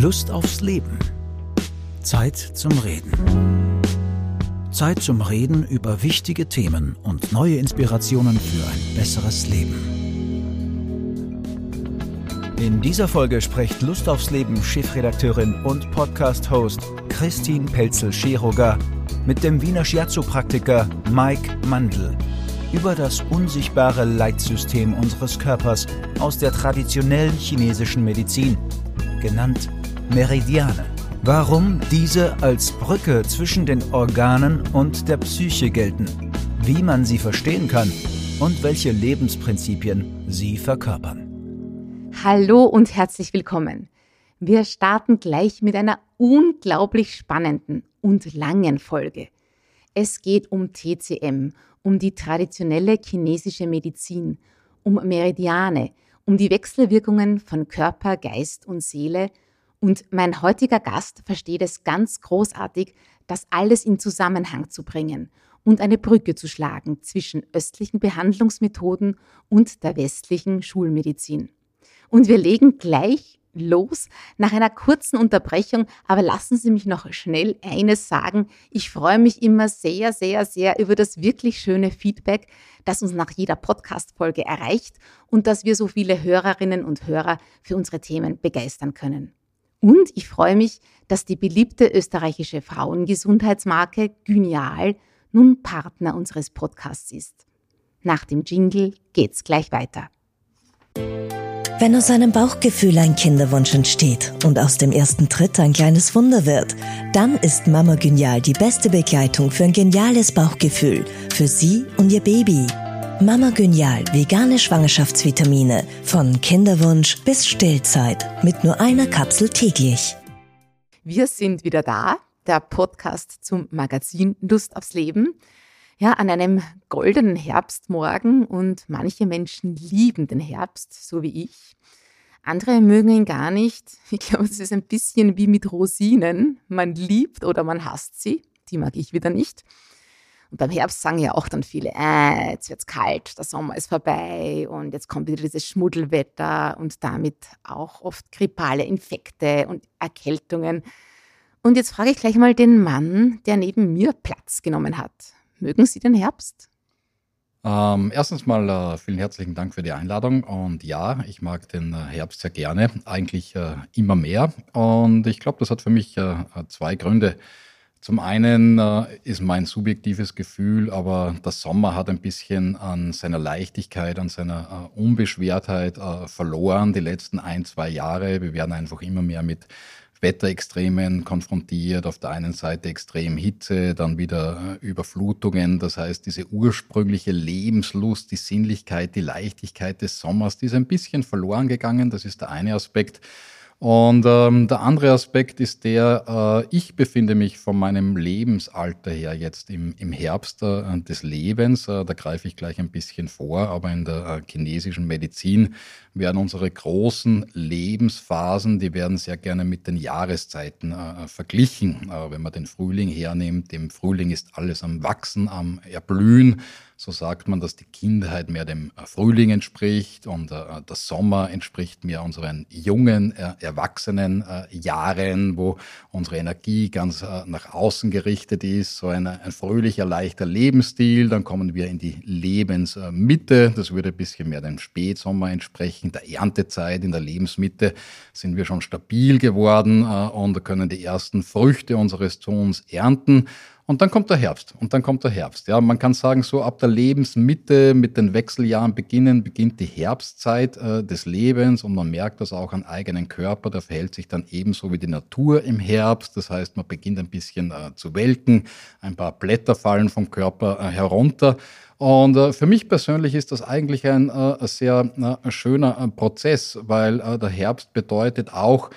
Lust aufs Leben. Zeit zum Reden. Zeit zum Reden über wichtige Themen und neue Inspirationen für ein besseres Leben. In dieser Folge spricht Lust aufs Leben Chefredakteurin und Podcast-Host Christine Pelzel-Scheroger mit dem Wiener Shiatsu-Praktiker Mike Mandl über das unsichtbare Leitsystem unseres Körpers aus der traditionellen chinesischen Medizin, genannt Meridiane. Warum diese als Brücke zwischen den Organen und der Psyche gelten, wie man sie verstehen kann und welche Lebensprinzipien sie verkörpern. Hallo und herzlich willkommen. Wir starten gleich mit einer unglaublich spannenden und langen Folge. Es geht um TCM, um die traditionelle chinesische Medizin, um Meridiane, um die Wechselwirkungen von Körper, Geist und Seele. Und mein heutiger Gast versteht es ganz großartig, das alles in Zusammenhang zu bringen und eine Brücke zu schlagen zwischen östlichen Behandlungsmethoden und der westlichen Schulmedizin. Und wir legen gleich los nach einer kurzen Unterbrechung. Aber lassen Sie mich noch schnell eines sagen. Ich freue mich immer sehr, sehr, sehr über das wirklich schöne Feedback, das uns nach jeder Podcast-Folge erreicht und dass wir so viele Hörerinnen und Hörer für unsere Themen begeistern können. Und ich freue mich, dass die beliebte österreichische Frauengesundheitsmarke Gynial nun Partner unseres Podcasts ist. Nach dem Jingle geht's gleich weiter. Wenn aus einem Bauchgefühl ein Kinderwunsch entsteht und aus dem ersten Tritt ein kleines Wunder wird, dann ist Mama Genial die beste Begleitung für ein geniales Bauchgefühl, für Sie und Ihr Baby. Mama Genial, vegane Schwangerschaftsvitamine, von Kinderwunsch bis Stillzeit, mit nur einer Kapsel täglich. Wir sind wieder da, der Podcast zum Magazin Lust aufs Leben ja, an einem goldenen Herbstmorgen und manche Menschen lieben den Herbst, so wie ich. Andere mögen ihn gar nicht. Ich glaube, es ist ein bisschen wie mit Rosinen. Man liebt oder man hasst sie. Die mag ich wieder nicht. Und beim Herbst sagen ja auch dann viele, äh, jetzt wird's kalt, der Sommer ist vorbei und jetzt kommt wieder dieses Schmuddelwetter und damit auch oft grippale Infekte und Erkältungen. Und jetzt frage ich gleich mal den Mann, der neben mir Platz genommen hat. Mögen Sie den Herbst? Ähm, erstens mal äh, vielen herzlichen Dank für die Einladung. Und ja, ich mag den äh, Herbst sehr gerne, eigentlich äh, immer mehr. Und ich glaube, das hat für mich äh, zwei Gründe. Zum einen äh, ist mein subjektives Gefühl, aber der Sommer hat ein bisschen an seiner Leichtigkeit, an seiner äh, Unbeschwertheit verloren die letzten ein, zwei Jahre. Wir werden einfach immer mehr mit Wetterextremen konfrontiert. Auf der einen Seite extrem Hitze, dann wieder äh, Überflutungen. Das heißt, diese ursprüngliche Lebenslust, die Sinnlichkeit, die Leichtigkeit des Sommers, die ist ein bisschen verloren gegangen. Das ist der eine Aspekt. Und ähm, der andere Aspekt ist der, äh, ich befinde mich von meinem Lebensalter her jetzt im, im Herbst äh, des Lebens. Äh, da greife ich gleich ein bisschen vor, aber in der äh, chinesischen Medizin werden unsere großen Lebensphasen, die werden sehr gerne mit den Jahreszeiten äh, verglichen. Äh, wenn man den Frühling hernimmt, im Frühling ist alles am Wachsen, am Erblühen. So sagt man, dass die Kindheit mehr dem äh, Frühling entspricht und äh, der Sommer entspricht mehr unseren jungen, äh, erwachsenen äh, Jahren, wo unsere Energie ganz äh, nach außen gerichtet ist. So ein, ein fröhlicher, leichter Lebensstil. Dann kommen wir in die Lebensmitte. Das würde ein bisschen mehr dem Spätsommer entsprechen. Der Erntezeit in der Lebensmitte sind wir schon stabil geworden äh, und können die ersten Früchte unseres Tuns ernten. Und dann kommt der Herbst. Und dann kommt der Herbst. Ja, man kann sagen, so ab der Lebensmitte mit den Wechseljahren beginnen, beginnt die Herbstzeit äh, des Lebens und man merkt das auch an eigenen Körper. Der verhält sich dann ebenso wie die Natur im Herbst. Das heißt, man beginnt ein bisschen äh, zu welken. Ein paar Blätter fallen vom Körper äh, herunter. Und äh, für mich persönlich ist das eigentlich ein äh, sehr äh, schöner Prozess, weil der Herbst bedeutet auch,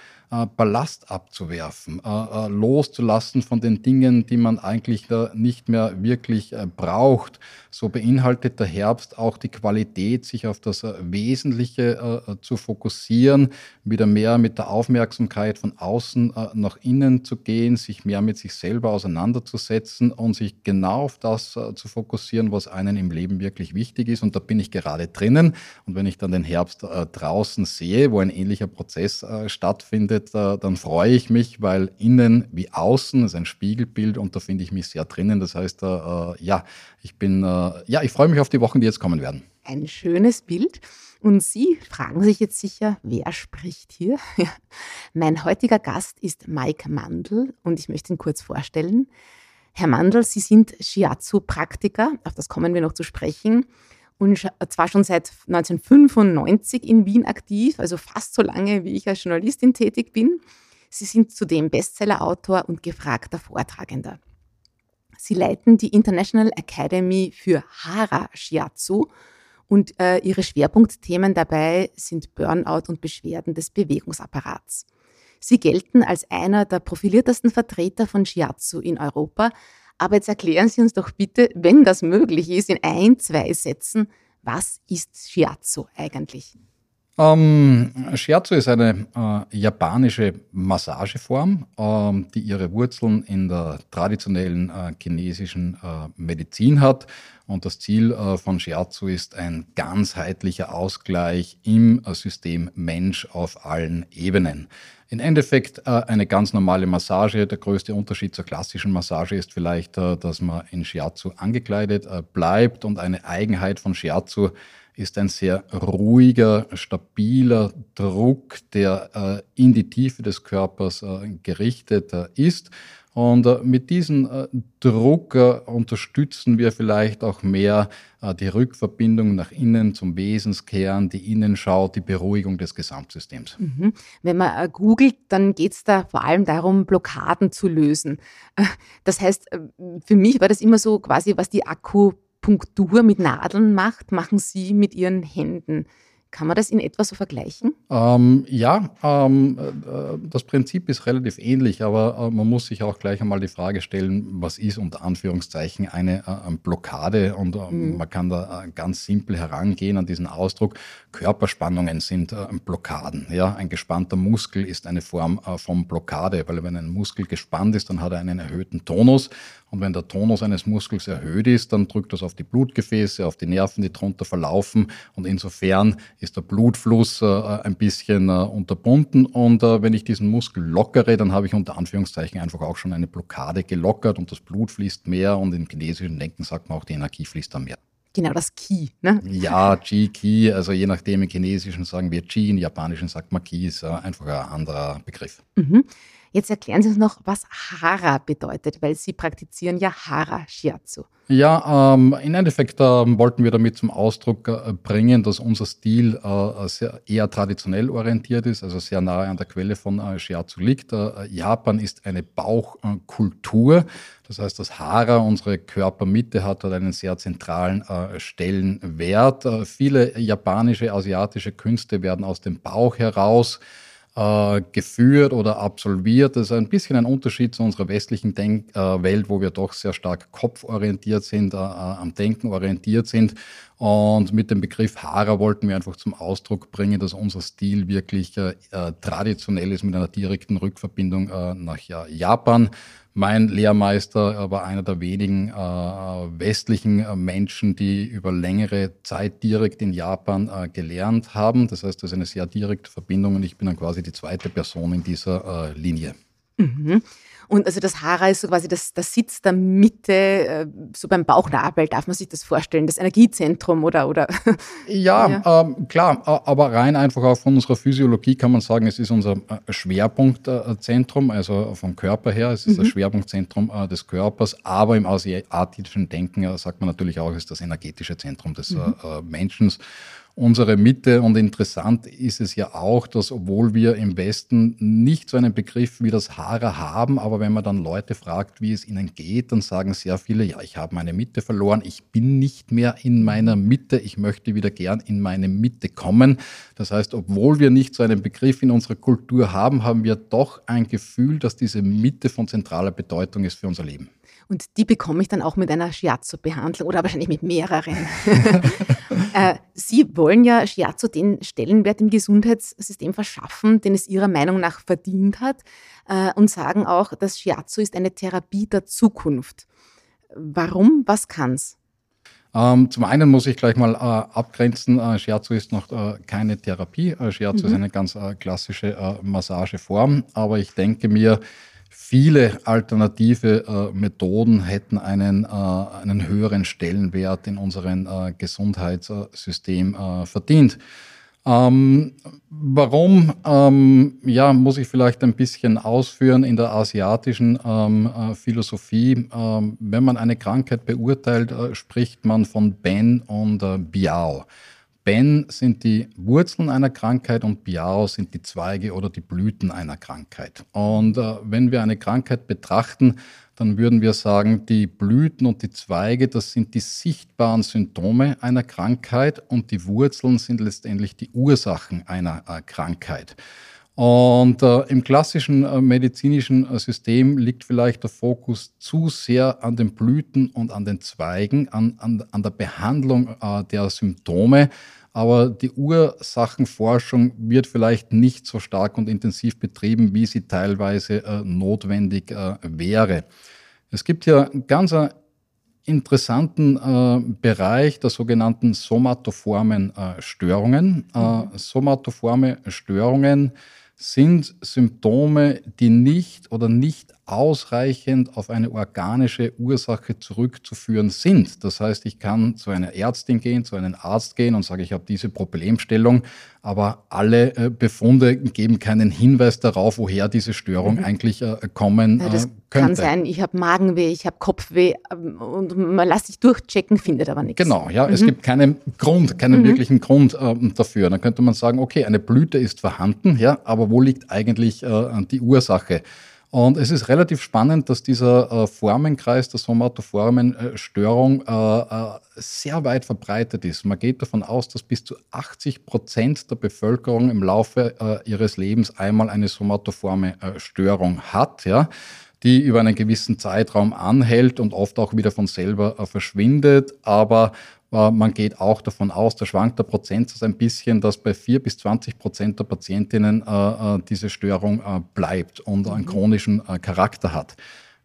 Ballast abzuwerfen, äh, äh, loszulassen von den Dingen, die man eigentlich nicht mehr wirklich braucht. So beinhaltet der Herbst auch die Qualität, sich auf das Wesentliche zu fokussieren, wieder mehr mit der Aufmerksamkeit von außen nach innen zu gehen, sich mehr mit sich selber auseinanderzusetzen und sich genau auf das zu fokussieren, was einen im Leben wirklich wichtig ist. Und da bin ich gerade drinnen. Und wenn ich dann den Herbst draußen sehe, wo ein ähnlicher Prozess stattfindet, äh, dann freue ich mich, weil innen wie außen ist ein Spiegelbild und da finde ich mich sehr drinnen. Das heißt, äh, ja, ich bin, äh, ja, ich freue mich auf die Wochen, die jetzt kommen werden. Ein schönes Bild. Und Sie fragen sich jetzt sicher, wer spricht hier? mein heutiger Gast ist Mike Mandl und ich möchte ihn kurz vorstellen. Herr Mandl, Sie sind Shiatsu-Praktiker, auf das kommen wir noch zu sprechen und zwar schon seit 1995 in Wien aktiv, also fast so lange, wie ich als Journalistin tätig bin. Sie sind zudem Bestsellerautor und gefragter Vortragender. Sie leiten die International Academy für Hara Shiatsu und äh, ihre Schwerpunktthemen dabei sind Burnout und Beschwerden des Bewegungsapparats. Sie gelten als einer der profiliertesten Vertreter von Shiatsu in Europa, aber jetzt erklären Sie uns doch bitte, wenn das möglich ist, in ein, zwei Sätzen, was ist Shiatsu eigentlich? Ähm, Shiatsu ist eine äh, japanische Massageform, ähm, die ihre Wurzeln in der traditionellen äh, chinesischen äh, Medizin hat. Und das Ziel äh, von Shiatsu ist ein ganzheitlicher Ausgleich im äh, System Mensch auf allen Ebenen. Im Endeffekt äh, eine ganz normale Massage. Der größte Unterschied zur klassischen Massage ist vielleicht, dass man in Shiatsu angekleidet bleibt und eine Eigenheit von Shiatsu ist ein sehr ruhiger, stabiler Druck, der in die Tiefe des Körpers gerichtet ist. Und äh, mit diesem äh, Druck äh, unterstützen wir vielleicht auch mehr die Rückverbindung nach innen zum Wesenskern, die Innenschau, die Beruhigung des Gesamtsystems. Mhm. Wenn man googelt, dann geht es da vor allem darum, Blockaden zu lösen. Das heißt, für mich war das immer so quasi, was die Akupunktur mit Nadeln macht, machen Sie mit Ihren Händen. Kann man das in etwa so vergleichen? Ähm, ja, ähm, äh, das Prinzip ist relativ ähnlich, aber äh, man muss sich auch gleich einmal die Frage stellen, was ist unter Anführungszeichen eine äh, Blockade? Und äh, mhm. man kann da äh, ganz simpel herangehen an diesen Ausdruck. Körperspannungen sind Blockaden. Ja? Ein gespannter Muskel ist eine Form von Blockade, weil wenn ein Muskel gespannt ist, dann hat er einen erhöhten Tonus. Und wenn der Tonus eines Muskels erhöht ist, dann drückt das auf die Blutgefäße, auf die Nerven, die drunter verlaufen. Und insofern ist der Blutfluss äh, ein bisschen äh, unterbunden. Und äh, wenn ich diesen Muskel lockere, dann habe ich unter Anführungszeichen einfach auch schon eine Blockade gelockert und das Blut fließt mehr. Und im chinesischen Denken sagt man auch, die Energie fließt dann mehr. Genau, das Ki, ne? Ja, Qi, Ki, also je nachdem, im Chinesischen sagen wir Qi, im Japanischen sagt man Ki, ist einfach ein anderer Begriff. Mhm. Jetzt erklären Sie uns noch, was Hara bedeutet, weil Sie praktizieren ja Hara Shiatsu. Ja, ähm, im Endeffekt äh, wollten wir damit zum Ausdruck äh, bringen, dass unser Stil äh, sehr, eher traditionell orientiert ist, also sehr nahe an der Quelle von äh, Shiatsu liegt. Äh, Japan ist eine Bauchkultur. Das heißt, das Hara, unsere Körpermitte, hat dort einen sehr zentralen äh, Stellenwert. viele japanische, asiatische Künste werden aus dem Bauch heraus äh, geführt oder absolviert. Das ist ein bisschen ein Unterschied zu unserer westlichen Denk äh, Welt, wo wir doch sehr stark kopforientiert sind, äh, äh, am Denken orientiert sind. Und mit dem Begriff Hara wollten wir einfach zum Ausdruck bringen, dass unser Stil wirklich äh, äh, traditionell ist mit einer direkten Rückverbindung nach Japan. Mein Lehrmeister war einer der wenigen äh, westlichen äh, Menschen, die über längere Zeit direkt in Japan äh, gelernt haben. Das heißt, das ist eine sehr direkte Verbindung und ich bin dann quasi die zweite Person in dieser äh, Linie. Mhm. Und also das Hara ist so quasi das, das Sitz der Mitte, äh, so beim Bauchnabel, darf man sich das vorstellen, das Energiezentrum oder? oder ja, ja. Ähm, klar, aber rein einfach auch von unserer Physiologie kann man sagen, es ist unser äh, Schwerpunktzentrum, also vom Körper her, es ist mhm. das Schwerpunktzentrum äh, des Körpers, aber im asiatischen Denken sagt man natürlich auch, es ist das energetische Zentrum des mhm. Menschen unsere Mitte. Und interessant ist es ja auch, dass obwohl wir im Westen nicht so einen Begriff wie das Hara haben, aber wenn man dann Leute fragt, wie es ihnen geht, dann sagen sehr viele, ja, ich habe meine Mitte verloren, ich bin nicht mehr in meiner Mitte, ich möchte wieder gern in meine Mitte kommen. Das heißt, obwohl wir nicht so einen Begriff in unserer Kultur haben, haben wir doch ein Gefühl, dass diese Mitte von zentraler Bedeutung ist für unser Leben. Und die bekomme ich dann auch mit einer Shiatsu-Behandlung oder wahrscheinlich mit mehreren. äh, Sie wollen ja Shiatsu den Stellenwert im Gesundheitssystem verschaffen, den es Ihrer Meinung nach verdient hat, äh, und sagen auch, dass Shiatsu ist eine Therapie der Zukunft. Warum? Was kann's? Ähm, zum einen muss ich gleich mal äh, abgrenzen, äh, Scherzo ist noch äh, keine Therapie, äh, Scherzo mhm. ist eine ganz äh, klassische Massageform, aber ich denke mir, viele alternative Methoden hätten einen, einen höheren Stellenwert in unserem Gesundheitssystem verdient. Ähm, warum, ähm, ja, muss ich vielleicht ein bisschen ausführen in der asiatischen ähm, äh, Philosophie. Ähm, wenn man eine Krankheit beurteilt, äh, spricht man von Ben und äh, Biao. Ben sind die Wurzeln einer Krankheit und Biao sind die Zweige oder die Blüten einer Krankheit. Und äh, wenn wir eine Krankheit betrachten, dann würden wir sagen, die Blüten und die Zweige, das sind die sichtbaren Symptome einer Krankheit und die Wurzeln sind letztendlich die Ursachen einer äh, Krankheit. Und äh, im klassischen äh, medizinischen äh, System liegt vielleicht der Fokus zu sehr an den Blüten und an den Zweigen, an, an, an der Behandlung äh, der Symptome aber die Ursachenforschung wird vielleicht nicht so stark und intensiv betrieben, wie sie teilweise äh, notwendig äh, wäre. Es gibt hier ganz interessanten äh, Bereich der sogenannten somatoformen äh, Störungen. Äh, mhm. somatoforme Störungen sind Symptome, die nicht oder nicht ausreichend auf eine organische Ursache zurückzuführen sind. Das heißt, ich kann zu einer Ärztin gehen, zu einem Arzt gehen und sage, ich habe diese Problemstellung, aber alle äh, Befunde geben keinen Hinweis darauf, woher diese Störung mhm. eigentlich äh, kommen ja, das äh, könnte. Kann sein, ich habe Magenweh, ich habe Kopfweh ähm, und man lässt sich durchchecken, findet aber nichts. Genau, ja, mhm. es gibt keinen Grund, keinen mhm. wirklichen Grund äh, dafür. Dann könnte man sagen, okay, eine Blüte ist vorhanden, ja, aber wo liegt eigentlich äh, die Ursache? Und es ist relativ spannend, dass dieser äh, Formenkreis der Somatoformenstörung äh, äh, sehr weit verbreitet ist. Man geht davon aus, dass bis zu 80 Prozent der Bevölkerung im Laufe ihres Lebens einmal eine somatoforme Störung hat. Ja die über einen gewissen Zeitraum anhält und oft auch wieder von selber verschwindet. Aber man geht auch davon aus, da schwankt der Prozentsatz ein bisschen, dass bei 4 bis 20 Prozent der Patientinnen äh, äh, diese Störung äh, bleibt und einen mhm. chronischen Charakter hat.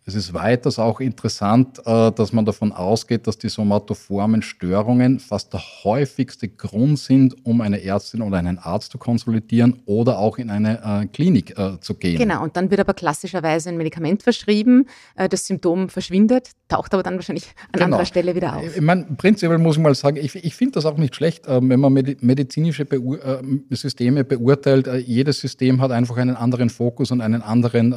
Es ist weiters auch interessant, äh, dass man davon ausgeht, dass die somatoformen Störungen fast der häufigste Grund sind, um eine Ärztin oder einen Arzt zu konsolidieren oder auch in eine äh, Klinik äh, zu gehen. Genau, und dann wird aber klassischerweise ein Medikament verschrieben, das Symptom verschwindet, taucht aber dann wahrscheinlich an genau. anderer Stelle wieder auf. Ich meine, prinzipiell muss ich mal sagen, ich, ich finde das auch nicht schlecht, wenn man medizinische Beur Systeme beurteilt. Jedes System hat einfach einen anderen Fokus und einen anderen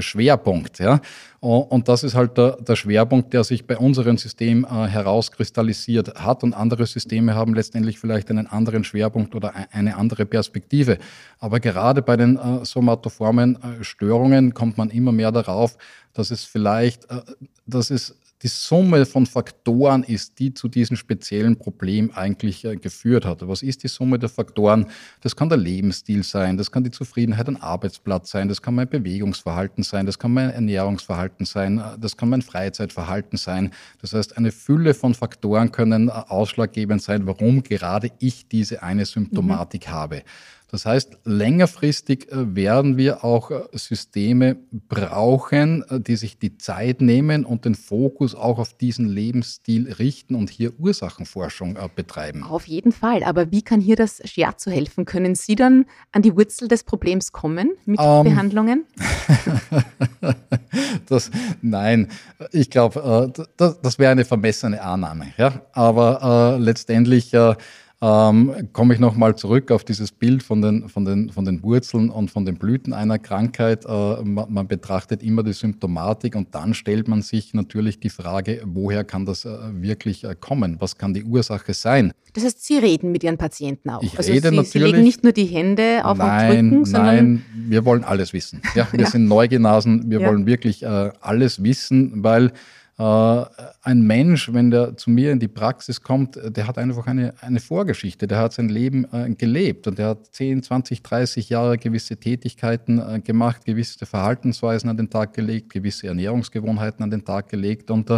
Schwerpunkt. Ja? Und das ist halt der, der Schwerpunkt, der sich bei unserem System äh, herauskristallisiert hat. Und andere Systeme haben letztendlich vielleicht einen anderen Schwerpunkt oder eine andere Perspektive. Aber gerade bei den äh, somatoformen äh, Störungen kommt man immer mehr darauf, dass es vielleicht, äh, dass es die Summe von Faktoren ist, die zu diesem speziellen Problem eigentlich äh, geführt hat. Was ist die Summe der Faktoren? Das kann der Lebensstil sein, das kann die Zufriedenheit am Arbeitsplatz sein, das kann mein Bewegungsverhalten sein, das kann mein Ernährungsverhalten sein, äh, das kann mein Freizeitverhalten sein. Das heißt, eine Fülle von Faktoren können äh, ausschlaggebend sein, warum gerade ich diese eine Symptomatik mhm. habe. Das heißt, längerfristig äh, werden wir auch äh, Systeme brauchen, äh, die sich die Zeit nehmen und den Fokus auch auf diesen Lebensstil richten und hier Ursachenforschung betreiben. Auf jeden Fall. Aber wie kann hier das Shiatsu helfen? Können Sie dann an die Wurzel des Problems kommen mit um, ähm. Behandlungen? das, nein, ich glaube, das, das wäre eine vermessene Annahme. Ja? Aber äh, letztendlich äh, ähm, komme ich nochmal zurück auf dieses Bild von den, von, den, von den Wurzeln und von den Blüten einer Krankheit. Äh, man, man, betrachtet immer die Symptomatik und dann stellt man sich natürlich die Frage, woher kann das äh, wirklich äh, kommen? Was kann die Ursache sein? Das heißt, Sie reden mit Ihren Patienten auch. Ich also rede Sie, natürlich, Sie legen nicht nur die Hände auf nein, den Rücken, sondern... Nein, wir wollen alles wissen. Ja, wir ja. sind Neugenasen, wir ja. wollen wirklich äh, alles wissen, weil ein Mensch, wenn der zu mir in die Praxis kommt, der hat einfach eine, eine Vorgeschichte, der hat sein Leben äh, gelebt und der hat 10, 20, 30 Jahre gewisse Tätigkeiten äh, gemacht, gewisse Verhaltensweisen an den Tag gelegt, gewisse Ernährungsgewohnheiten an den Tag gelegt und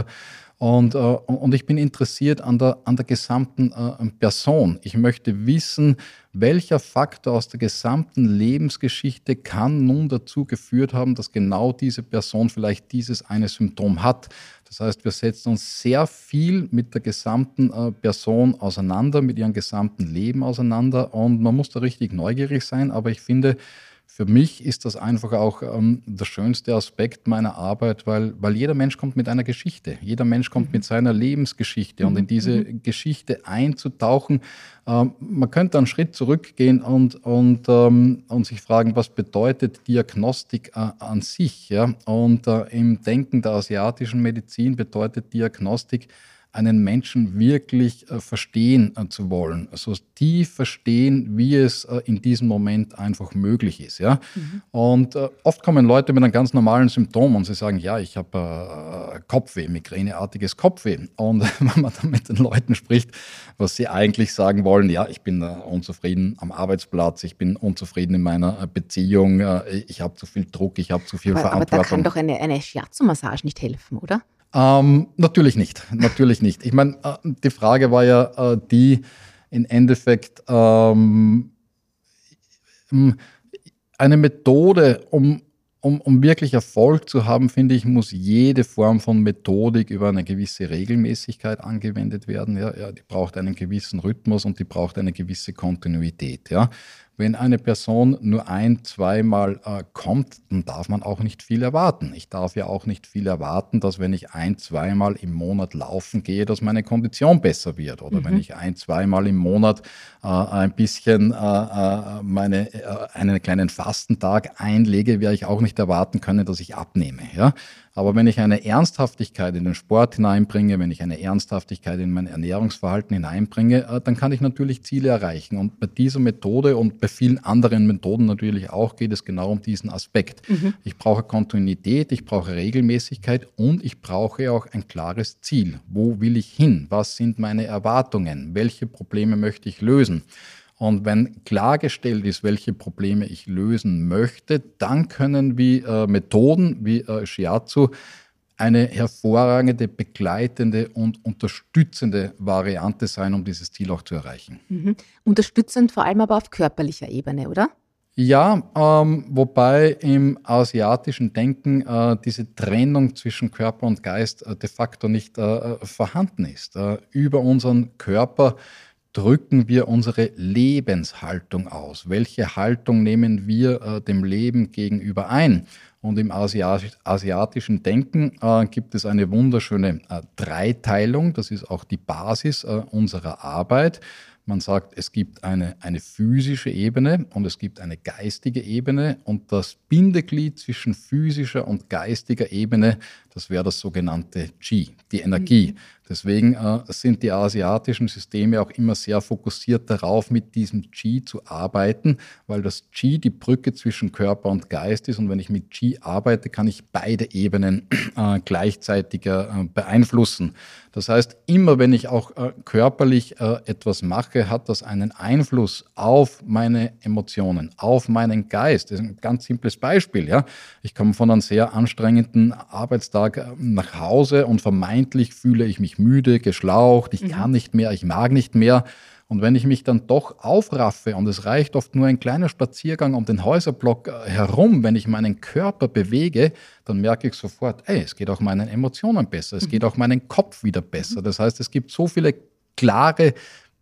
Und, äh, und ich bin interessiert an der, an der gesamten äh, Person. Ich möchte wissen, welcher Faktor aus der gesamten Lebensgeschichte kann nun dazu geführt haben, dass genau diese Person vielleicht dieses eine Symptom hat. Das heißt, wir setzen uns sehr viel mit der gesamten äh, Person auseinander, mit ihrem gesamten Leben auseinander und man muss da richtig neugierig sein, aber ich finde, für mich ist das einfach auch ähm, der schönste Aspekt meiner Arbeit, weil, weil jeder Mensch kommt mit einer Geschichte. Jeder Mensch kommt mhm. mit seiner Lebensgeschichte. Und in mhm. diese mhm. Geschichte einzutauchen, ähm, man könnte einen Schritt zurückgehen und, und, ähm, und sich fragen, was bedeutet Diagnostik äh, an sich? Ja? Und äh, im Denken der asiatischen Medizin bedeutet Diagnostik, einen Menschen wirklich äh, verstehen äh, zu wollen, so tief verstehen, wie es äh, in diesem Moment einfach möglich ist. Ja? Mhm. Und oft kommen Leute mit einem ganz normalen Symptom und sie sagen, ja, ich habe Kopfweh, migräneartiges Kopfweh. Und wenn man dann mit den Leuten spricht, was sie eigentlich sagen wollen, ja, ich bin unzufrieden am Arbeitsplatz, ich bin unzufrieden in meiner Beziehung, ich habe zu viel Druck, ich habe zu viel aber, Verantwortung. Aber da kann doch eine, eine Shiatsu-Massage nicht helfen, oder? Ähm, natürlich nicht, natürlich nicht. Ich meine, äh, die Frage war ja äh, die, im Endeffekt, ähm, eine Methode, um, um, um wirklich Erfolg zu haben, finde ich, muss jede Form von Methodik über eine gewisse Regelmäßigkeit angewendet werden. Ja, ja, die braucht einen gewissen Rhythmus und die braucht eine gewisse Kontinuität. Ja. Wenn eine Person nur ein, zweimal äh, kommt, dann darf man auch nicht viel erwarten. Ich darf ja auch nicht viel erwarten, dass wenn ich ein, zweimal im Monat laufen gehe, dass meine Kondition besser wird. Oder mhm. wenn ich ein, zweimal im Monat äh, ein bisschen äh, äh meine, äh, einen kleinen Fastentag einlege, werde ich auch nicht erwarten können, dass ich abnehme. Ja? Aber wenn ich eine Ernsthaftigkeit in den Sport hineinbringe, wenn ich eine Ernsthaftigkeit in mein Ernährungsverhalten hineinbringe, äh, dann kann ich natürlich Ziele erreichen. Und bei dieser Methode und bei vielen anderen Methoden natürlich auch geht es genau um diesen Aspekt. Mhm. Ich brauche Kontinuität, ich brauche Regelmäßigkeit und ich brauche auch ein klares Ziel. Wo will ich hin? Was sind meine Erwartungen? Welche Probleme möchte ich lösen? Und wenn klargestellt ist, welche Probleme ich lösen möchte, dann können wir äh, Methoden wie äh, Shiatsu eine hervorragende, begleitende und unterstützende Variante sein, um dieses Ziel auch zu erreichen. Mhm. Unterstützend vor allem aber auf körperlicher Ebene, oder? Ja, ähm, wobei im asiatischen Denken äh, diese Trennung zwischen Körper und Geist äh, de facto nicht äh, vorhanden ist. Äh, über unseren Körper drücken wir unsere Lebenshaltung aus? Welche Haltung nehmen wir äh, dem Leben gegenüber ein? Und im asiatischen Denken äh, gibt es eine wunderschöne äh, Dreiteilung. Das ist auch die Basis äh, unserer Arbeit. Man sagt, es gibt eine, eine physische Ebene und es gibt eine geistige Ebene und das Bindeglied zwischen physischer und geistiger Ebene, das wäre das sogenannte Qi, die Energie. Deswegen äh, sind die asiatischen Systeme auch immer sehr fokussiert darauf, mit diesem Qi zu arbeiten, weil das Qi die Brücke zwischen Körper und Geist ist. Und wenn ich mit Qi arbeite, kann ich beide Ebenen äh, gleichzeitig äh, beeinflussen. Das heißt, immer wenn ich auch äh, körperlich äh, etwas mache, hat das einen Einfluss auf meine Emotionen, auf meinen Geist. Das ist ein ganz simples Beispiel. Ja? Ich komme von einem sehr anstrengenden Arbeitstag äh, nach Hause und vermeintlich fühle ich mich müde, geschlaucht, ich mhm. kann nicht mehr, ich mag nicht mehr. Und wenn ich mich dann doch aufraffe, und es reicht oft nur ein kleiner Spaziergang um den Häuserblock äh, herum, wenn ich meinen Körper bewege, dann merke ich sofort, ey, es geht auch meinen Emotionen besser, es mhm. geht auch meinen Kopf wieder besser. Mhm. Das heißt, es gibt so viele klare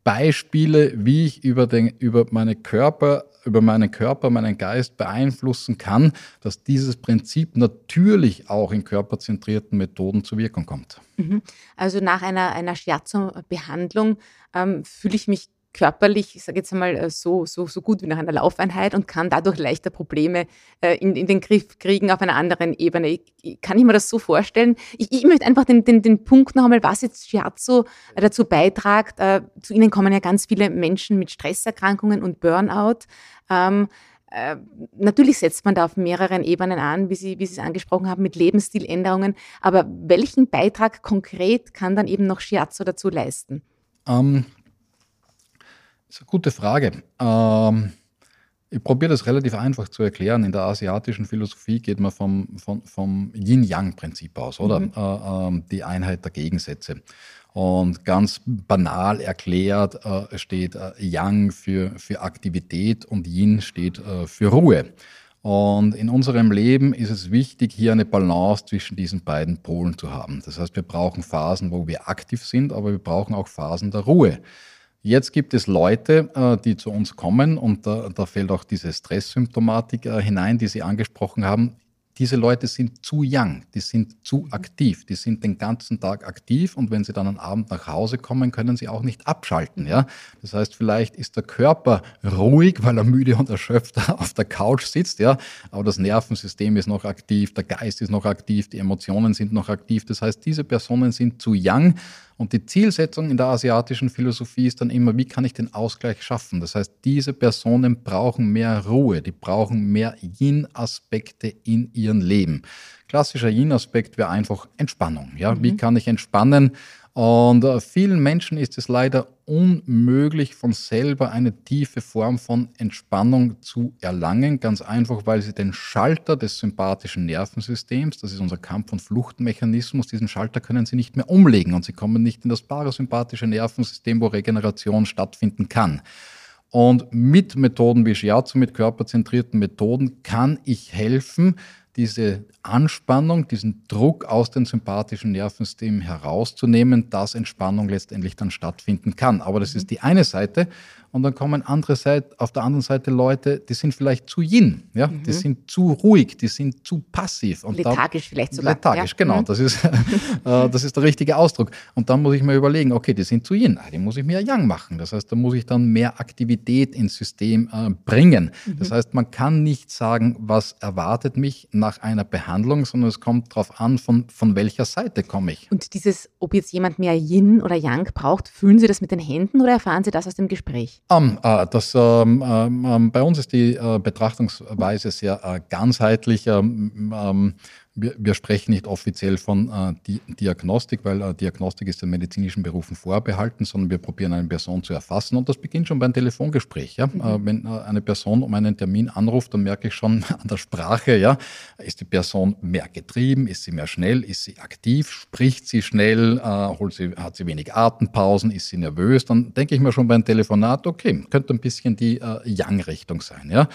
Beispiele, wie ich über, den, über meine Körper über meinen Körper, meinen Geist beeinflussen kann, dass dieses Prinzip natürlich auch in körperzentrierten Methoden zur Wirkung kommt. Mhm. Also nach einer, einer Shiatsu-Behandlung ähm, fühle ich mich körperlich, ich sage jetzt einmal, äh, so, so, so gut wie nach einer Laufeinheit und kann dadurch leichter Probleme äh, in, in den Griff kriegen auf einer anderen Ebene. Ich, kann ich mir das so vorstellen? Ich, ich möchte einfach den, den, den Punkt noch einmal, was jetzt Shiatsu dazu beitragt. Äh, zu Ihnen kommen ja ganz viele Menschen mit Stresserkrankungen und Burnout. Ähm, äh, natürlich setzt man da auf mehreren Ebenen an, wie Sie, wie Sie es angesprochen haben, mit Lebensstiländerungen. Aber welchen Beitrag konkret kann dann eben noch Shiatsu dazu leisten? Ähm, das ist eine gute Frage. Ähm, Ich probiere das relativ einfach zu erklären. In der asiatischen Philosophie geht man vom, vom, vom Yin-Yang-Prinzip aus, oder? Mhm. Äh, äh, die Einheit der Gegensätze. Und ganz banal erklärt äh, steht äh, Yang für, für Aktivität und Yin steht äh, für Ruhe. Und in unserem Leben ist es wichtig, hier eine Balance zwischen diesen beiden Polen zu haben. Das heißt, wir brauchen Phasen, wo wir aktiv sind, aber wir brauchen auch Phasen der Ruhe. Jetzt gibt es Leute, äh, die zu uns kommen und da, da fällt auch diese Stresssymptomatik äh, hinein, die Sie angesprochen haben diese Leute sind zu young, die sind zu aktiv, die sind den ganzen Tag aktiv und wenn sie dann am Abend nach Hause kommen, können sie auch nicht abschalten. Ja? Das heißt, vielleicht ist der Körper ruhig, weil er müde und erschöpft auf der Couch sitzt, ja, aber das Nervensystem ist noch aktiv, der Geist ist noch aktiv, die Emotionen sind noch aktiv. Das heißt, diese Personen sind zu young und die Zielsetzung in der asiatischen Philosophie ist dann immer, wie kann ich den Ausgleich schaffen? Das heißt, diese Personen brauchen mehr Ruhe, die brauchen mehr Yin-Aspekte in ihrem Leben. Klassischer Yin-Aspekt wäre einfach Entspannung. Ja? Mhm. Wie kann ich entspannen? Und äh, vielen Menschen ist es leider unmöglich, von selber eine tiefe Form von Entspannung zu erlangen. Ganz einfach, weil sie den Schalter des sympathischen Nervensystems, das ist unser Kampf- und Fluchtmechanismus, diesen Schalter können sie nicht mehr umlegen und sie kommen nicht in das parasympathische Nervensystem, wo Regeneration stattfinden kann. Und mit Methoden wie Shiatsu, mit körperzentrierten Methoden, kann ich helfen, diese Anspannung, diesen Druck aus dem sympathischen Nervensystem herauszunehmen, dass Entspannung letztendlich dann stattfinden kann. Aber das ist die eine Seite. Und dann kommen andere Seite, auf der anderen Seite Leute, die sind vielleicht zu yin, ja, mhm. die sind zu ruhig, die sind zu passiv. Und lethargisch da, vielleicht sogar. Lethargisch, ja. genau, mhm. das, ist, äh, das ist der richtige Ausdruck. Und dann muss ich mir überlegen, okay, die sind zu yin, ah, die muss ich mehr yang machen. Das heißt, da muss ich dann mehr Aktivität ins System äh, bringen. Mhm. Das heißt, man kann nicht sagen, was erwartet mich nach einer Behandlung, sondern es kommt darauf an, von, von welcher Seite komme ich. Und dieses, ob jetzt jemand mehr Yin oder Yang braucht, fühlen Sie das mit den Händen oder erfahren Sie das aus dem Gespräch? Um, äh, das, ähm, ähm, bei uns ist die äh, Betrachtungsweise sehr äh, ganzheitlich. Wir, wir, sprechen nicht offiziell von äh, Di Diagnostik, weil äh, Diagnostik ist den medizinischen Berufen vorbehalten, sondern wir probieren eine Person zu erfassen und das beginnt schon beim Telefongespräch. Ja? Mhm. Äh, wenn äh, eine Person um einen Termin anruft, dann merke ich schon an der Sprache, ja, ist die Person mehr getrieben, ist sie mehr schnell, ist sie aktiv, spricht sie schnell, äh, sie, hat sie wenig Atempausen, ist sie nervös, dann denke ich mir schon beim Telefonat, okay, könnte ein bisschen die äh, Young-Richtung sein. Ja?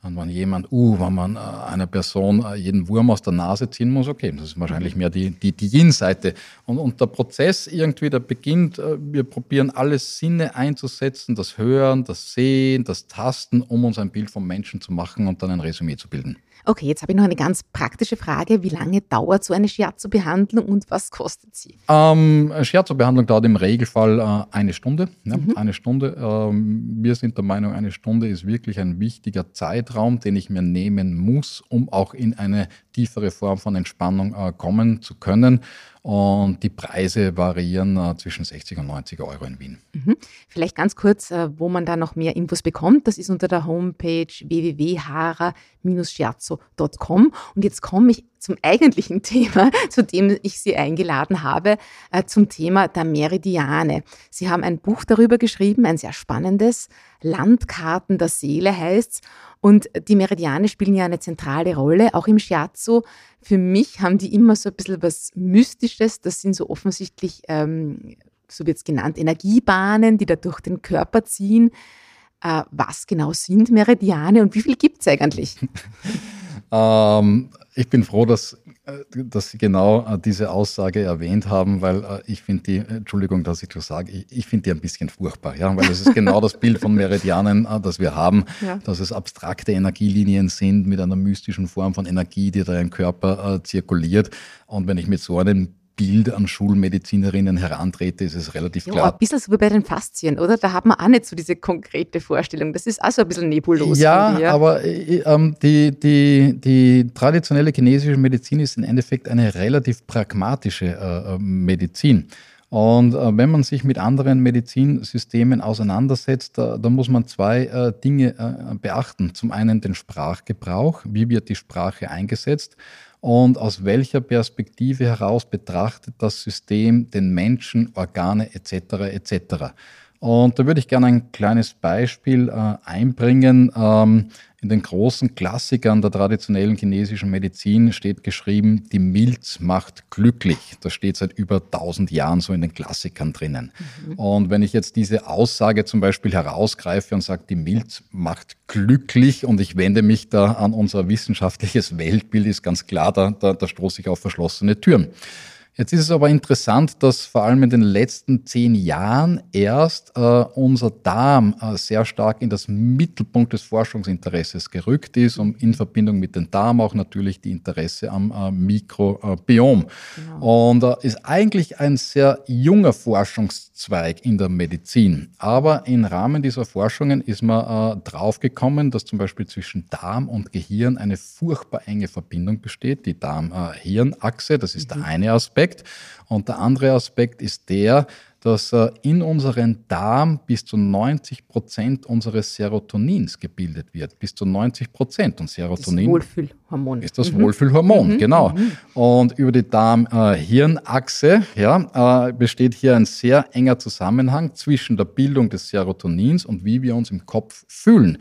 Und wenn jemand, uh, wenn man äh, einer Person äh, jeden Wurm aus der Nase ziehen muss, okay, das ist wahrscheinlich mehr die, die, die Yin-Seite. Und, und der Prozess irgendwie, der beginnt, äh, wir probieren alle Sinne einzusetzen, das Hören, das Sehen, das Tasten, um uns ein Bild vom Menschen zu machen und dann ein Resümee zu bilden. Okay, jetzt habe ich noch eine ganz praktische Frage. Wie lange dauert so eine Shiatsu-Behandlung und was kostet sie? Ähm, Shiatsu-Behandlung dauert im Regelfall äh, eine Stunde. Ja, mhm. Eine Stunde. Ähm, wir sind der Meinung, eine Stunde ist wirklich ein wichtiger Zeitraum, den ich mir nehmen muss, um auch in eine tiefere Form von Entspannung äh, kommen zu können. Und die Preise variieren äh, zwischen 60 und 90 Euro in Wien. Mhm. Vielleicht ganz kurz, äh, wo man da noch mehr Infos bekommt. Das ist unter der Homepage www.hara-shiatsu.com. Und jetzt komme ich zum eigentlichen Thema, zu dem ich Sie eingeladen habe, äh, zum Thema der Meridiane. Sie haben ein Buch darüber geschrieben, ein sehr spannendes, Landkarten der Seele heißt und die Meridiane spielen ja eine zentrale Rolle, auch im Shiatsu. Für mich haben die immer so ein bisschen was Mystisches. Das sind so offensichtlich, ähm, so wird es genannt, Energiebahnen, die da durch den Körper ziehen. Äh, was genau sind Meridiane und wie viel gibt es eigentlich? ähm, ich bin froh, dass dass Sie genau äh, diese Aussage erwähnt haben, weil äh, ich finde die, Entschuldigung, dass ich das sage, ich, ich finde die ein bisschen furchtbar, ja, weil es ist genau das Bild von Meridianen, das wir haben, ja. dass es abstrakte Energielinien sind mit einer mystischen Form von Energie, die da im Körper äh, zirkuliert. Und wenn ich mit so einem Bild an Schulmedizinerinnen herantrete, ist es relativ klar. Ja, ein bisschen so wie bei den Faszien, oder? Da hat man auch nicht so diese konkrete Vorstellung. Das ist auch so ein bisschen nebulos. Ja, aber äh, ähm, die, die, die traditionelle chinesische Medizin ist im Endeffekt eine relativ pragmatische äh, äh Medizin. Und äh, wenn man sich mit anderen Medizinsystemen auseinandersetzt, da, da muss man zwei äh, Dinge äh, beachten. Zum einen den Sprachgebrauch, wie wird die Sprache eingesetzt und aus welcher Perspektive heraus betrachtet das System den Menschen, Organe etc. etc. Und da würde ich gerne ein kleines Beispiel äh, einbringen. Ähm, in den großen Klassikern der traditionellen chinesischen Medizin steht geschrieben, die Milz macht glücklich. Das steht seit über 1000 Jahren so in den Klassikern drinnen. Mhm. Und wenn ich jetzt diese Aussage zum Beispiel herausgreife und sage, die Milz macht glücklich und ich wende mich da an unser wissenschaftliches Weltbild, ist ganz klar, da, da, da stoße ich auf verschlossene Türen. Jetzt ist es aber interessant, dass vor allem in den letzten zehn Jahren erst äh, unser Darm äh, sehr stark in das Mittelpunkt des Forschungsinteresses gerückt ist und in Verbindung mit dem Darm auch natürlich die Interesse am äh, Mikrobiom. Genau. Und äh, ist eigentlich ein sehr junger Forschungszweig in der Medizin. Aber im Rahmen dieser Forschungen ist man äh, draufgekommen, dass zum Beispiel zwischen Darm und Gehirn eine furchtbar enge Verbindung besteht, die Darm-Hirn-Achse, das ist mhm. der eine Aspekt. Aspekt. Und der andere Aspekt ist der, dass äh, in unserem Darm bis zu 90 Prozent unseres Serotonins gebildet wird. Bis zu 90 Prozent. Und Serotonin das Wohlfühlhormon. ist das mhm. Wohlfühlhormon, mhm. genau. Mhm. Und über die Darm-Hirn-Achse ja, äh, besteht hier ein sehr enger Zusammenhang zwischen der Bildung des Serotonins und wie wir uns im Kopf fühlen.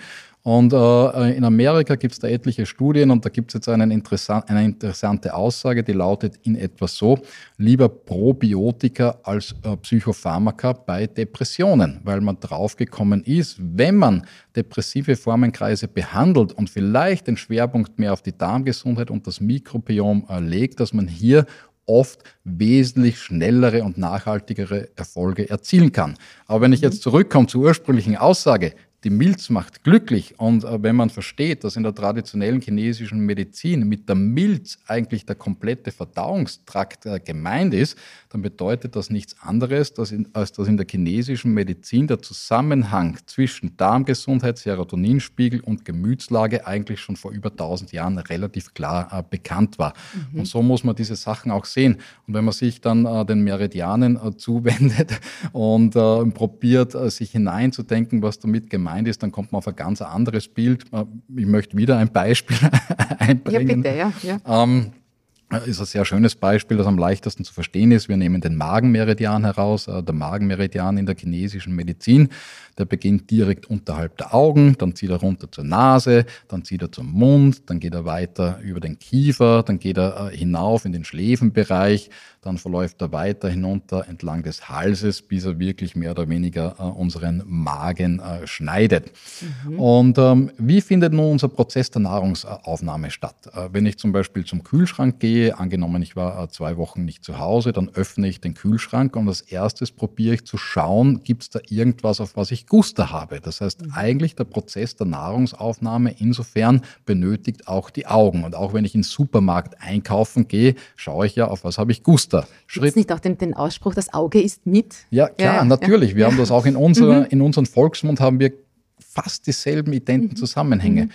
Und äh, in Amerika gibt es da etliche Studien und da gibt es jetzt einen interessant, eine interessante Aussage, die lautet in etwa so, lieber Probiotika als äh, Psychopharmaka bei Depressionen, weil man draufgekommen ist, wenn man depressive Formenkreise behandelt und vielleicht den Schwerpunkt mehr auf die Darmgesundheit und das Mikrobiom äh, legt, dass man hier oft wesentlich schnellere und nachhaltigere Erfolge erzielen kann. Aber wenn ich jetzt zurückkomme zur ursprünglichen Aussage, die Milz macht glücklich. Und äh, wenn man versteht, dass in der traditionellen chinesischen Medizin mit der Milz eigentlich der komplette Verdauungstrakt äh, gemeint ist, dann bedeutet das nichts anderes, als dass in der chinesischen Medizin der Zusammenhang zwischen Darmgesundheit, Serotoninspiegel und Gemütslage eigentlich schon vor über 1000 Jahren relativ klar äh, bekannt war. Mhm. Und so muss man diese Sachen auch sehen. Und wenn man sich dann den Meridianen zuwendet und probiert, sich hineinzudenken, was damit gemeint gemeint ist, dann kommt man auf ein ganz anderes Bild. Äh, ich möchte wieder ein Beispiel einbringen. Ja, bitte, ja. ja. Ähm, ist ein sehr schönes Beispiel, das am leichtesten zu verstehen ist. Wir nehmen den Magenmeridian heraus. Äh, der Magenmeridian in der chinesischen Medizin, der beginnt direkt unterhalb der Augen, dann zieht er runter zur Nase, dann zieht er zum Mund, dann geht er weiter über den Kiefer, dann geht er äh, hinauf in den Schläfenbereich, dann verläuft er weiter hinunter entlang des Halses, bis er wirklich mehr oder weniger äh, unseren Magen schneidet. Mhm. Und ähm, wie findet nun unser Prozess der Nahrungsaufnahme statt? Wenn ich zum Beispiel zum Kühlschrank gehe, angenommen ich war äh, zwei Wochen nicht zu Hause, dann öffne ich den Kühlschrank und als erstes probiere ich zu schauen, gibt es da irgendwas, auf was ich Guster habe. Das heißt, mhm. eigentlich der Prozess der Nahrungsaufnahme insofern benötigt auch die Augen. Und auch wenn ich in den Supermarkt einkaufen gehe, schaue ich ja, auf was habe ich Guster. Schritt. nicht auch den, den, Ausspruch, das Auge ist mit? Ja, klar, ja, natürlich. Wir haben das auch in, unserer, mhm. in unserem Volksmund haben wir fast dieselben identen mhm. Zusammenhänge.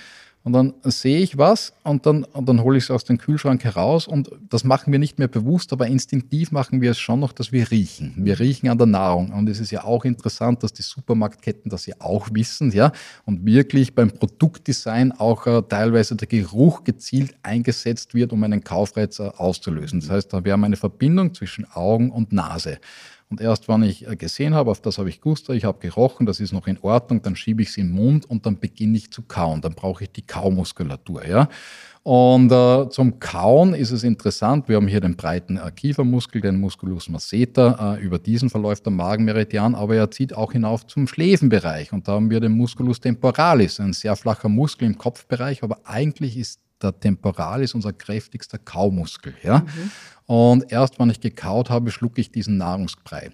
Und dann sehe ich was und dann, und dann hole ich es aus dem Kühlschrank heraus und das machen wir nicht mehr bewusst, aber instinktiv machen wir es schon noch, dass wir riechen. Wir riechen an der Nahrung. Und es ist ja auch interessant, dass die Supermarktketten das ja auch wissen, ja, und wirklich beim Produktdesign auch äh, teilweise der Geruch gezielt eingesetzt wird, um einen Kaufreiz äh, auszulösen. Das heißt, wir haben eine Verbindung zwischen Augen und Nase. Und erst, wenn ich äh, gesehen habe, auf das habe ich Guster, ich habe gerochen, das ist noch in Ordnung, dann schiebe ich es den Mund und dann beginne ich zu kauen. Dann brauche ich die Kaumuskulatur. Ja? Und äh, zum Kauen ist es interessant, wir haben hier den breiten äh, Kiefermuskel, den Musculus masseter, äh, über diesen verläuft der Magenmeridian, aber er zieht auch hinauf zum Schläfenbereich. Und da haben wir den Musculus temporalis, ein sehr flacher Muskel im Kopfbereich, aber eigentlich ist der Temporalis unser kräftigster Kaumuskel. Ja? Mhm. Und erst, wenn ich gekaut habe, schlucke ich diesen Nahrungsbrei.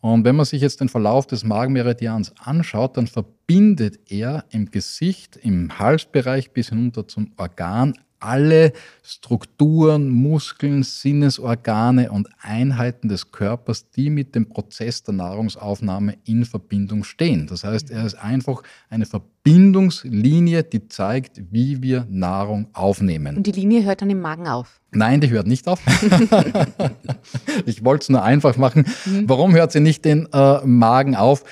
Und wenn man sich jetzt den Verlauf des Magenmeridians anschaut, dann verbindet er im Gesicht, im Halsbereich bis hinunter zum Organ alle Strukturen, Muskeln, Sinnesorgane und Einheiten des Körpers, die mit dem Prozess der Nahrungsaufnahme in Verbindung stehen. Das heißt, er ist einfach eine Verbindungslinie, die zeigt, wie wir Nahrung aufnehmen. Und die Linie hört dann im Magen auf? Nein, die hört nicht auf. ich wollte es nur einfach machen. Mhm. Warum hört sie nicht den äh, Magen auf?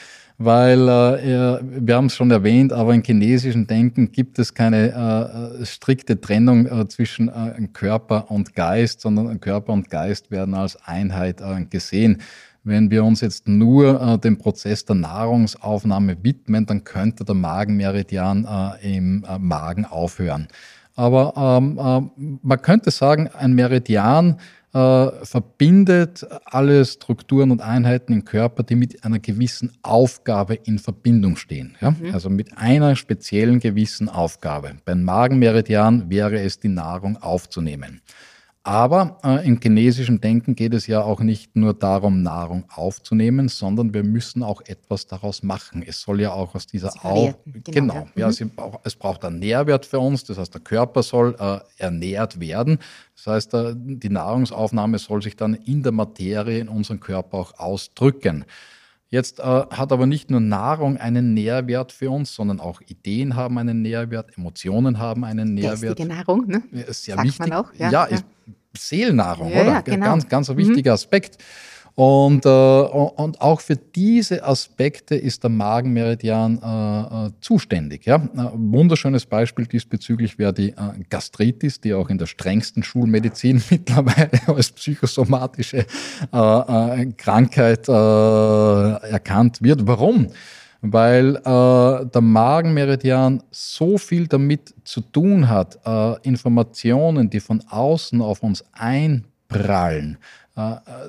Weil äh, wir haben es schon erwähnt, aber im chinesischen Denken gibt es keine äh, strikte Trennung äh, zwischen äh, Körper und Geist, sondern Körper und Geist werden als Einheit äh, gesehen. wenn wir uns jetzt nur äh, dem Prozess der Nahrungsaufnahme widmen, dann könnte der Magenmeridian äh, im äh, Magen aufhören. Aber ähm, äh, man könnte sagen, ein Meridian äh, verbindet alle Strukturen und Einheiten im Körper, die mit einer gewissen Aufgabe in Verbindung stehen. Ja? Mhm. Also mit einer speziellen gewissen Aufgabe. Beim Magenmeridian wäre es die Nahrung aufzunehmen. Aber äh, im chinesischen Denken geht es ja auch nicht nur darum, Nahrung aufzunehmen, sondern wir müssen auch etwas daraus machen. Es soll ja auch aus dieser Au genau, genau ja. ja mhm. auch, es braucht einen Nährwert für uns, das heißt, der Körper soll äh, ernährt werden. Das heißt, äh, die Nahrungsaufnahme soll sich dann in der Materie in unserem Körper auch ausdrücken. Jetzt äh, hat aber nicht nur Nahrung einen Nährwert für uns, sondern auch Ideen haben einen Nährwert, Emotionen haben einen Nährwert. Geistige Nahrung, ne? Ist sehr Sagt wichtig. Man auch, ja, ja, ja. Seelennahrung, ja, oder? Ja, genau. Ganz, ganz ein wichtiger mhm. Aspekt. Und, äh, und auch für diese Aspekte ist der Magenmeridian äh, äh, zuständig. Ja? Ein wunderschönes Beispiel diesbezüglich wäre die äh, Gastritis, die auch in der strengsten Schulmedizin mittlerweile als psychosomatische äh, äh, Krankheit erkannt wird. Warum? weil äh, der Magenmeridian so viel damit zu tun hat, äh, Informationen, die von außen auf uns einprallen, äh,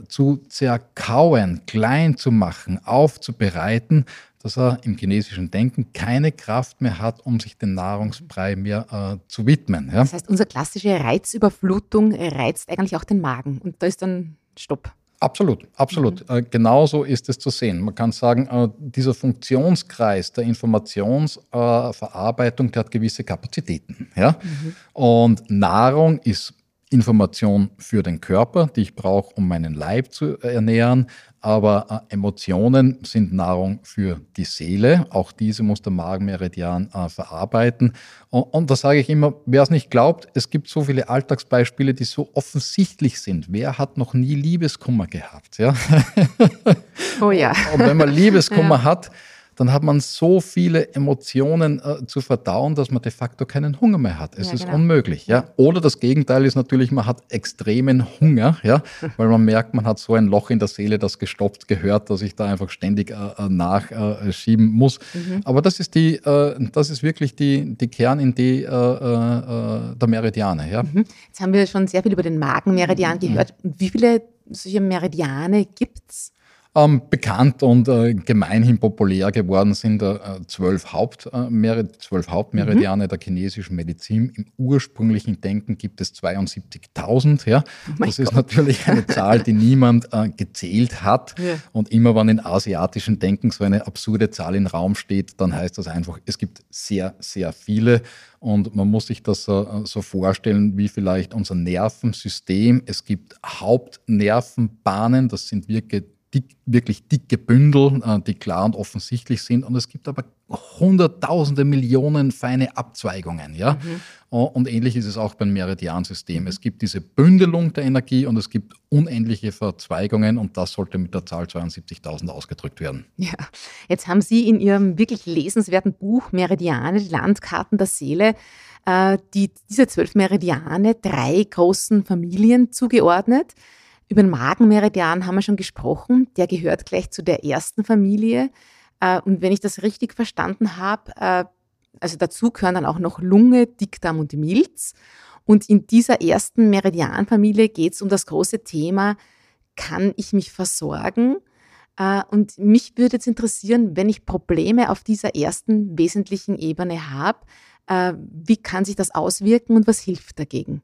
zu zerkauen, klein zu machen, aufzubereiten, dass er im chinesischen Denken keine Kraft mehr hat, um sich dem Nahrungsbrei mehr äh, zu widmen. Ja? Das heißt, unsere klassische Reizüberflutung reizt eigentlich auch den Magen und da ist dann Stopp. Absolut, absolut. Mhm. Äh, genauso ist es zu sehen. Man kann sagen, äh, dieser Funktionskreis der Informationsverarbeitung, der hat gewisse Kapazitäten. Ja? Mhm. Und Nahrung ist Information für den Körper, die ich brauche, um meinen Leib zu ernähren. Aber äh, Emotionen sind Nahrung für die Seele. Auch diese muss der Magenmeridian äh, verarbeiten. Und, und da sage ich immer, wer es nicht glaubt, es gibt so viele Alltagsbeispiele, die so offensichtlich sind. Wer hat noch nie Liebeskummer gehabt? Ja? Oh ja. Und wenn man Liebeskummer ja. hat, dann hat man so viele Emotionen äh, zu verdauen, dass man de facto keinen Hunger mehr hat. Es ja, ist genau. unmöglich. Ja? Oder das Gegenteil ist natürlich, man hat extremen Hunger, ja? weil man merkt, man hat so ein Loch in der Seele, das gestoppt gehört, dass ich da einfach ständig äh, äh nachschieben äh, muss. Mhm. Aber das ist, die, äh, das ist wirklich die, die Kernidee der Meridiane. Ja? Mhm. Jetzt haben wir schon sehr viel über den Magenmeridian mhm. gehört. Mhm. Wie viele solche Meridiane gibt es? Ähm, bekannt und äh, gemeinhin populär geworden sind äh, zwölf, Haupt, äh, zwölf Hauptmeridiane mhm. der chinesischen Medizin. Im ursprünglichen Denken gibt es 72.000. Ja? Oh das ist Gott. natürlich eine Zahl, die niemand äh, gezählt hat. Ja. Und immer wenn in asiatischen Denken so eine absurde Zahl im Raum steht, dann heißt das einfach, es gibt sehr, sehr viele. Und man muss sich das äh, so vorstellen, wie vielleicht unser Nervensystem. Es gibt Hauptnervenbahnen, das sind wirklich dick, wirklich dicke Bündel, äh, die klar und offensichtlich sind. Und es gibt aber hunderttausende Millionen feine Abzweigungen. Ja? Mhm. Und ähnlich ist es auch beim Meridiansystem. Es gibt diese Bündelung der Energie und es gibt unendliche Verzweigungen und das sollte mit der Zahl 72.000 ausgedrückt werden. Ja, jetzt haben Sie in Ihrem wirklich lesenswerten Buch Meridiane, die Landkarten der Seele, äh, die, diese zwölf Meridiane drei großen Familien zugeordnet. Über den Magenmeridian haben wir schon gesprochen. Der gehört gleich zu der ersten Familie. Äh, und wenn ich das richtig verstanden habe, äh, also dazu gehören dann auch noch Lunge, Dickdarm und Milz. Und in dieser ersten Meridianfamilie geht es um das große Thema, kann ich mich versorgen? Äh, und mich würde jetzt interessieren, wenn ich Probleme auf dieser ersten wesentlichen Ebene habe, wie kann sich das auswirken und was hilft dagegen?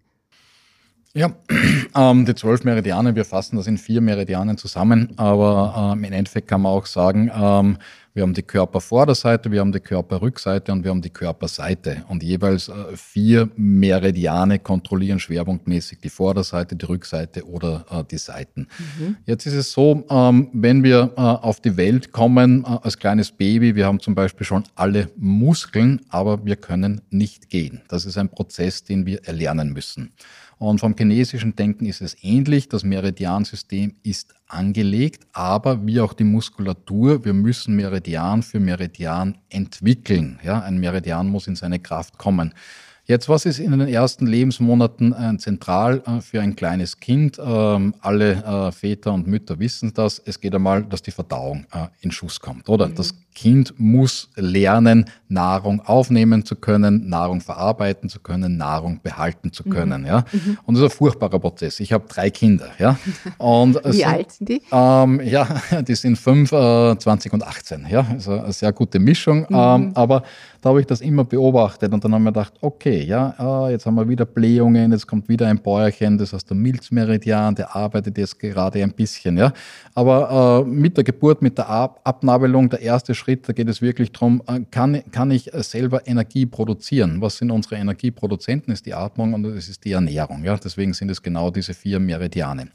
Ja, ähm, die zwölf Meridiane, wir fassen das in vier Meridianen zusammen, aber ähm, im Endeffekt kann man auch sagen, ähm, wir haben die Körpervorderseite, wir haben die Körperrückseite und wir haben die Körperseite. Und jeweils äh, vier Meridiane kontrollieren schwerpunktmäßig die Vorderseite, die Rückseite oder äh, die Seiten. Mhm. Jetzt ist es so, ähm, wenn wir äh, auf die Welt kommen äh, als kleines Baby, wir haben zum Beispiel schon alle Muskeln, aber wir können nicht gehen. Das ist ein Prozess, den wir erlernen müssen. Und vom chinesischen Denken ist es ähnlich. Das Meridiansystem ist angelegt, aber wie auch die Muskulatur, wir müssen Meridian für Meridian entwickeln. Ja, ein Meridian muss in seine Kraft kommen. Jetzt, was ist in den ersten Lebensmonaten äh, zentral äh, für ein kleines Kind? Ähm, alle äh, Väter und Mütter wissen das. Es geht einmal, dass die Verdauung äh, in Schuss kommt, oder? Mhm. Das Kind muss lernen, Nahrung aufnehmen zu können, Nahrung verarbeiten zu können, Nahrung behalten zu können. Mhm. Ja? Mhm. Und das ist ein furchtbarer Prozess. Ich habe drei Kinder. Ja? Und Wie sind, alt sind die? Ähm, ja, die sind 5, äh, 20 und 18. Ja? Also eine sehr gute Mischung. Mhm. Ähm, aber da habe ich das immer beobachtet und dann haben wir gedacht, okay, ja, äh, jetzt haben wir wieder Blähungen, jetzt kommt wieder ein Bäuerchen, das heißt der Milzmeridian, der arbeitet jetzt gerade ein bisschen. Ja? Aber äh, mit der Geburt, mit der Ab Abnabelung, der erste Schritt, Schritt, da geht es wirklich darum, äh, kann, kann ich äh, selber Energie produzieren? Was sind unsere Energieproduzenten? Das ist die Atmung und das ist die Ernährung. Ja? Deswegen sind es genau diese vier Meridiane.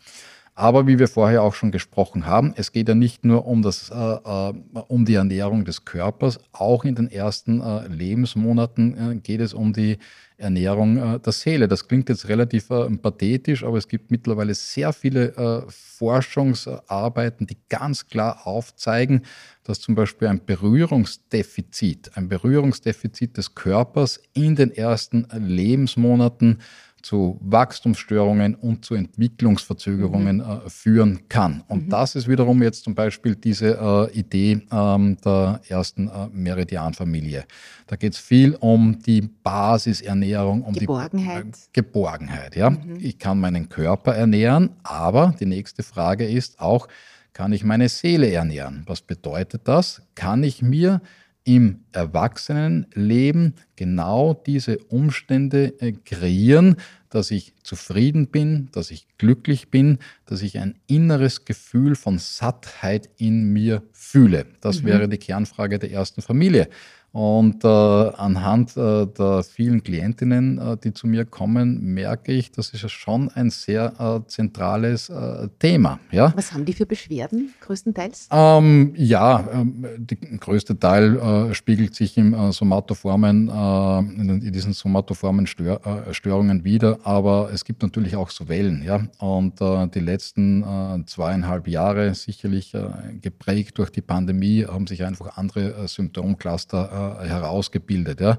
Aber wie wir vorher auch schon gesprochen haben, es geht ja nicht nur um, das, äh, äh um die Ernährung des Körpers, auch in den ersten äh, Lebensmonaten äh, geht es um die Ernährung äh, der Seele. Das klingt jetzt relativ äh, pathetisch, aber es gibt mittlerweile sehr viele Forschungsarbeiten, die ganz klar aufzeigen, dass zum Beispiel ein Berührungsdefizit, ein Berührungsdefizit des Körpers in den ersten Lebensmonaten zu Wachstumsstörungen und zu Entwicklungsverzögerungen mhm. äh, führen kann. Und mhm. das ist wiederum jetzt zum Beispiel diese äh, Idee ähm, der ersten äh, Meridianfamilie. Da geht es viel um die Basisernährung, um Geborgenheit. die Geborgenheit. Ja? Mhm. Ich kann meinen Körper ernähren, aber die nächste Frage ist auch, kann ich meine Seele ernähren? Was bedeutet das? Kann ich mir im Erwachsenenleben genau diese Umstände äh, kreieren, dass ich zufrieden bin, dass ich glücklich bin, dass ich ein inneres Gefühl von Sattheit in mir fühle. Das mhm. wäre die Kernfrage der ersten Familie. Und äh, anhand äh, der vielen Klientinnen, äh, die zu mir kommen, merke ich, das ist ja schon ein sehr äh, zentrales äh, Thema. Ja? Was haben die für Beschwerden größtenteils? Ähm, ja, ähm, der größte Teil äh, spiegelt sich im somatoformen, in, in, diesen somatoformen Stör, Störungen wieder, aber es gibt natürlich auch so Wellen. Ja? Und die letzten zweieinhalb Jahre, sicherlich geprägt durch die Pandemie, haben sich einfach andere Symptomcluster äh, herausgebildet. Ja.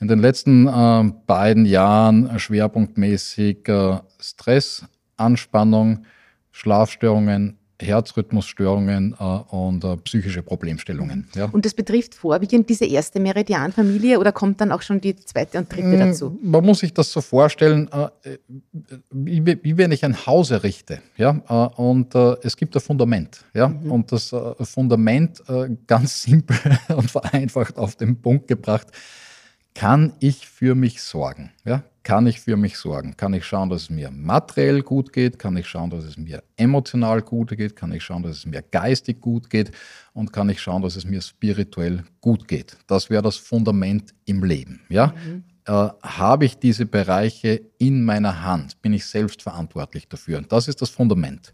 In den letzten äh, beiden Jahren schwerpunktmäßig äh, Stress, Anspannung, Schlafstörungen, Herzrhythmusstörungen äh, und äh, psychische Problemstellungen. Ja. Und das betrifft vorwiegend diese erste Meridianfamilie oder kommt dann auch schon die zweite und dritte mm, dazu? Man muss sich das so vorstellen, äh, wie, wie, wenn ich ein Haus errichte. Ja? Äh, und äh, es gibt ein Fundament. Ja? Mhm. Und das äh, Fundament, ganz simpel und vereinfacht auf den Punkt gebracht, kann ich für mich sorgen? Ja? Kann ich für mich sorgen? Kann ich schauen, dass es mir materiell gut geht? Kann ich schauen, dass es mir emotional gut geht? Kann ich schauen, dass es mir geistig gut geht? Und kann ich schauen, dass es mir spirituell gut geht? Das wäre das Fundament im Leben. Ja? Mhm. Äh, habe ich diese Bereiche in meiner Hand? Bin ich selbst verantwortlich dafür? Und das ist das Fundament.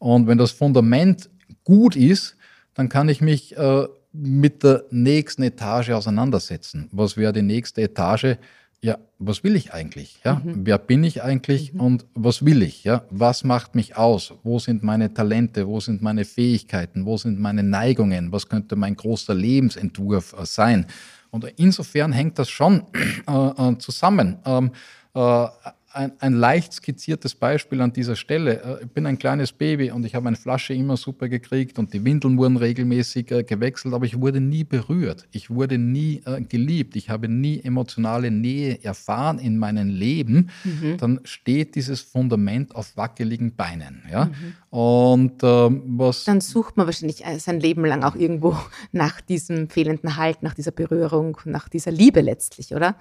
Und wenn das Fundament gut ist, dann kann ich mich äh, mit der nächsten Etage auseinandersetzen. Was wäre die nächste Etage? Ja, was will ich eigentlich? Ja, mhm. wer bin ich eigentlich mhm. und was will ich? Ja, was macht mich aus? Wo sind meine Talente? Wo sind meine Fähigkeiten? Wo sind meine Neigungen? Was könnte mein großer Lebensentwurf äh, sein? Und insofern hängt das schon äh, äh zusammen. Ähm, äh, ein, ein, leicht skizziertes Beispiel an dieser Stelle. Äh, ich bin ein kleines Baby und ich habe meine Flasche immer super gekriegt und die Windeln wurden regelmäßig äh, gewechselt, aber ich wurde nie berührt. Ich wurde nie äh, geliebt. Ich habe nie emotionale Nähe erfahren in meinem Leben. Mhm. Dann steht dieses Fundament auf wackeligen Beinen. Ja? Mhm. Und ähm, was. Dann sucht man wahrscheinlich sein Leben lang auch irgendwo nach diesem fehlenden Halt, nach dieser Berührung, nach dieser Liebe letztlich, oder?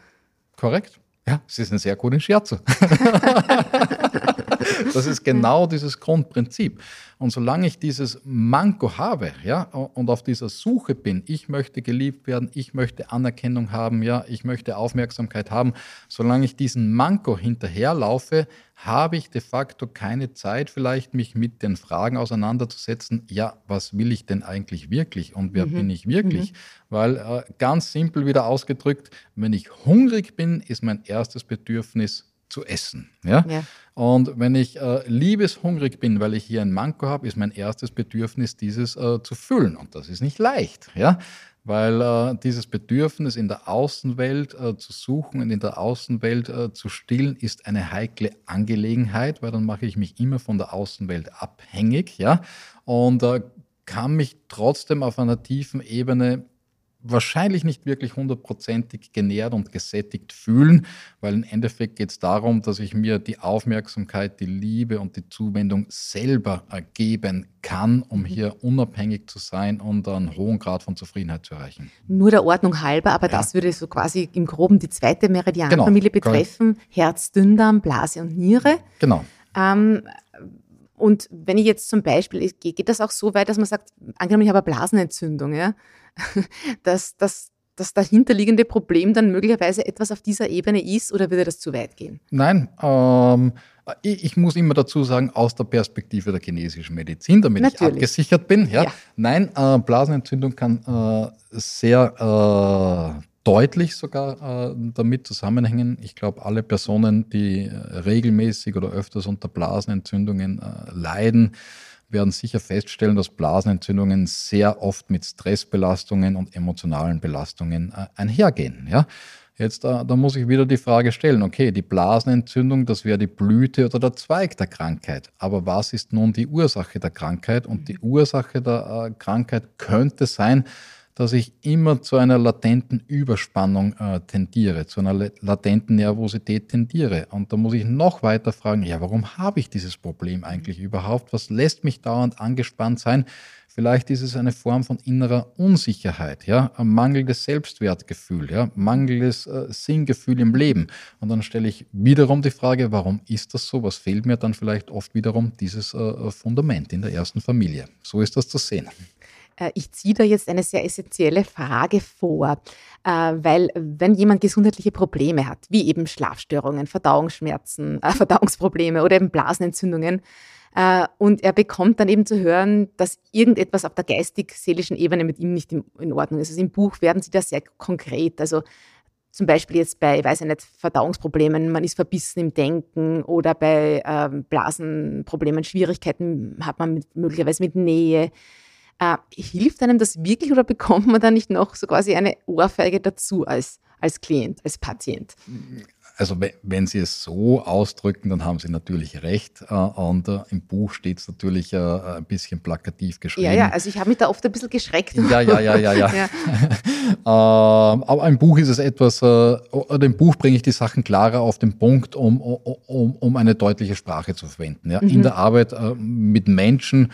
Korrekt. Ja, es ist ein sehr guter Scherzo. das ist genau dieses Grundprinzip. Und solange ich dieses Manko habe, ja, und auf dieser Suche bin, ich möchte geliebt werden, ich möchte Anerkennung haben, ja, ich möchte Aufmerksamkeit haben, solange ich diesen Manko hinterherlaufe, habe ich de facto keine Zeit, vielleicht mich mit den Fragen auseinanderzusetzen, ja, was will ich denn eigentlich wirklich und wer mhm. bin ich wirklich? Mhm. Weil äh, ganz simpel wieder ausgedrückt, wenn ich hungrig bin, ist mein erstes Bedürfnis zu essen. Ja? ja. Und wenn ich äh, liebeshungrig bin, weil ich hier ein Manko habe, ist mein erstes Bedürfnis, dieses äh, zu füllen. Und das ist nicht leicht. Ja? weil äh, dieses Bedürfnis in der Außenwelt äh, zu suchen und in der Außenwelt äh, zu stillen ist eine heikle Angelegenheit, weil dann mache ich mich immer von der Außenwelt abhängig, ja, und äh, kann mich trotzdem auf einer tiefen Ebene wahrscheinlich nicht wirklich hundertprozentig genährt und gesättigt fühlen, weil im Endeffekt geht es darum, dass ich mir die Aufmerksamkeit, die Liebe und die Zuwendung selber geben kann, um mhm. hier unabhängig zu sein und einen hohen Grad von Zufriedenheit zu erreichen. Nur der Ordnung halber, aber ja. das würde so quasi im Groben die zweite Meridianfamilie genau. betreffen, Herz, Dünndarm, Blase und Niere. Genau. Ähm, und wenn ich jetzt zum Beispiel, geht das auch so weit, dass man sagt, angenommen, ich habe eine Blasenentzündung, ja, dass, dass das dahinterliegende Problem dann möglicherweise etwas auf dieser Ebene ist oder würde das zu weit gehen? Nein, ähm, ich, ich, muss immer dazu sagen, aus der Perspektive der chinesischen Medizin, damit Natürlich. ich abgesichert bin. Ja. ja. Nein, äh, Blasenentzündung kann äh, sehr äh, deutlich sogar äh, damit zusammenhängen. Ich glaube, alle Personen, die äh, regelmäßig oder öfters unter Blasenentzündungen äh, leiden, werden sicher feststellen, dass Blasenentzündungen sehr oft mit Stressbelastungen und emotionalen Belastungen äh, einhergehen. Ja? Jetzt, äh, da muss ich wieder die Frage stellen, okay, die Blasenentzündung, das wäre die Blüte oder der Zweig der Krankheit. Aber was ist nun die Ursache der Krankheit? Und die Ursache der äh, Krankheit könnte sein, dass ich immer zu einer latenten Überspannung äh, tendiere, zu einer latenten Nervosität tendiere. Und da muss ich noch weiter fragen, ja, warum habe ich dieses Problem eigentlich überhaupt? Was lässt mich dauernd angespannt sein? Vielleicht ist es eine Form von innerer Unsicherheit, ja, ein mangelndes Selbstwertgefühl, ja, mangelndes äh, Sinngefühl im Leben. Und dann stelle ich wiederum die Frage, warum ist das so? Was fehlt mir dann vielleicht oft wiederum dieses äh, Fundament in der ersten Familie? So ist das zu sehen. Äh, ich ziehe da jetzt eine sehr essentielle Frage vor, äh, weil wenn jemand gesundheitliche Probleme hat, wie eben Schlafstörungen, Verdauungsschmerzen, äh, Verdauungsprobleme oder eben Blasenentzündungen, und er bekommt dann eben zu hören, dass irgendetwas auf der geistig-seelischen Ebene mit ihm nicht in Ordnung ist. Also im Buch werden sie da sehr konkret. Also zum Beispiel jetzt bei, weiß ich nicht, Verdauungsproblemen, man ist verbissen im Denken oder bei ähm, Blasenproblemen, Schwierigkeiten hat man mit, möglicherweise mit Nähe. Äh, hilft einem das wirklich oder bekommt man da nicht noch so quasi eine Ohrfeige dazu als, als Klient, als Patient? Also wenn Sie es so ausdrücken, dann haben Sie natürlich recht. Äh, und äh, im Buch steht es natürlich ein bisschen plakativ geschrieben. Ja, ja, also ich habe mich da oft ein bisschen geschreckt. Ja, ja, ja, ja, ja. ja. Ähm, aber im Buch ist es etwas, oder im Buch bringe ich die Sachen klarer auf den Punkt, um, um, um eine deutliche Sprache zu verwenden. Ja. Mhm. In der Arbeit mit Menschen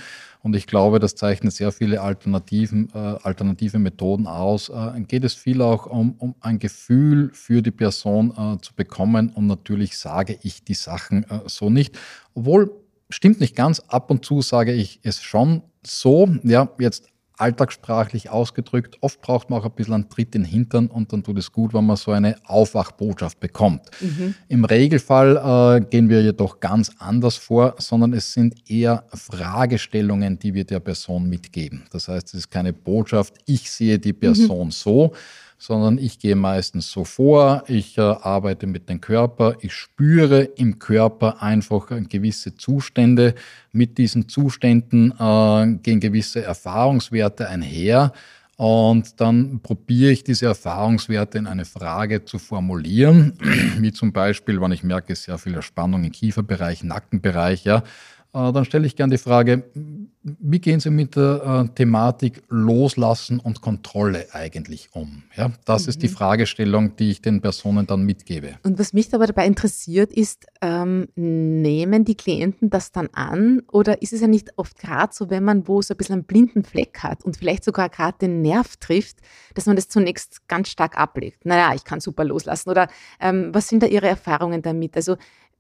und ich glaube, das zeichnet sehr viele Alternativen, äh, alternative Methoden aus. Äh, geht es viel auch um, um ein Gefühl für die Person äh, zu bekommen. Und natürlich sage ich die Sachen äh, so nicht. Obwohl, stimmt nicht ganz. Ab und zu sage ich es schon so. Ja, jetzt alltagssprachlich ausgedrückt. Oft braucht man auch ein bisschen einen Tritt in den Hintern und dann tut es gut, wenn man so eine Aufwachbotschaft bekommt. Mhm. Im Regelfall äh, gehen wir jedoch ganz anders vor, sondern es sind eher Fragestellungen, die wir der Person mitgeben. Das heißt, es ist keine Botschaft, ich sehe die Person mhm. so, sondern ich gehe meistens so vor, ich äh, arbeite mit dem Körper, ich spüre im Körper einfach gewisse Zustände. Mit diesen Zuständen äh, gehen gewisse Erfahrungswerte einher. Und dann probiere ich diese Erfahrungswerte in eine Frage zu formulieren, wie zum Beispiel, wenn ich merke, sehr viel Spannung im Kieferbereich, Nackenbereich, ja, äh, dann stelle ich gerne die Frage, wie gehen Sie mit der äh, Thematik Loslassen und Kontrolle eigentlich um? Ja, das mhm. ist die mhm. Fragestellung, die ich den Personen dann mitgebe. Und was mich aber dabei interessiert, ist, ähm, nehmen die Klienten das dann an oder ist es ja nicht oft gerade so, wenn man wo so ein bisschen einen blinden Fleck hat und vielleicht sogar gerade den Nerv trifft, dass man das zunächst ganz stark ablegt? Naja, ich kann super loslassen. Oder ähm, was sind da Ihre Erfahrungen damit? Also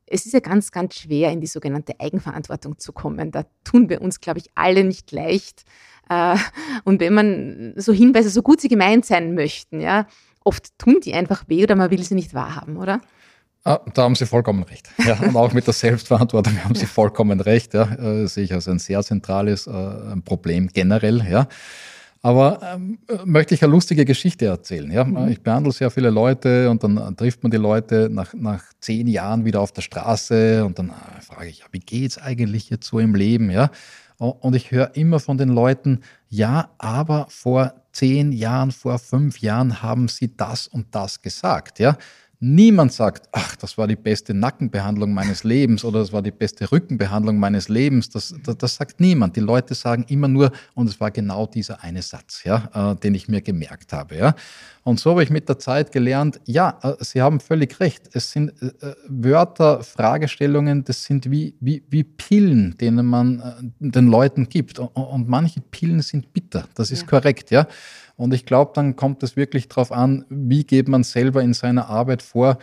es ist ja ganz, ganz schwer, in die sogenannte Eigenverantwortung zu kommen. Da tun wir uns, glaube ich, alle nicht leicht. Äh, und wenn man so Hinweise, so gut sie gemeint sein möchten, ja, oft tun die einfach weh oder man will sie nicht wahrhaben, oder? Ah, da haben Sie vollkommen recht. Ja, und auch mit der Selbstverantwortung haben Sie vollkommen recht. Ja, das äh, sehe ich als ein sehr zentrales äh, Problem generell. Ja. Aber ähm, möchte ich eine lustige Geschichte erzählen. Ja? Mhm. Ich behandle sehr viele Leute und dann trifft man die Leute nach, nach zehn Jahren wieder auf der Straße und dann äh, frage ich, ja, wie es eigentlich jetzt so im Leben? Ja? Und ich höre immer von den Leuten, ja, aber vor zehn Jahren, vor fünf Jahren haben sie das und das gesagt. Ja? Niemand sagt, ach, das war die beste Nackenbehandlung meines Lebens oder das war die beste Rückenbehandlung meines Lebens. Das, das, das sagt niemand. Die Leute sagen immer nur, und es war genau dieser eine Satz, ja, äh, den ich mir gemerkt habe. Ja. Und so habe ich mit der Zeit gelernt, ja, äh, Sie haben völlig recht. Es sind äh, äh Wörter, Fragestellungen, das sind wie, wie, wie Pillen, denen man äh, den Leuten gibt. Und, und, manche Pillen sind bitter. Das ist ja. korrekt, ja. Und ich glaube, dann kommt es wirklich darauf an, wie geht man selber in seiner Arbeit vor.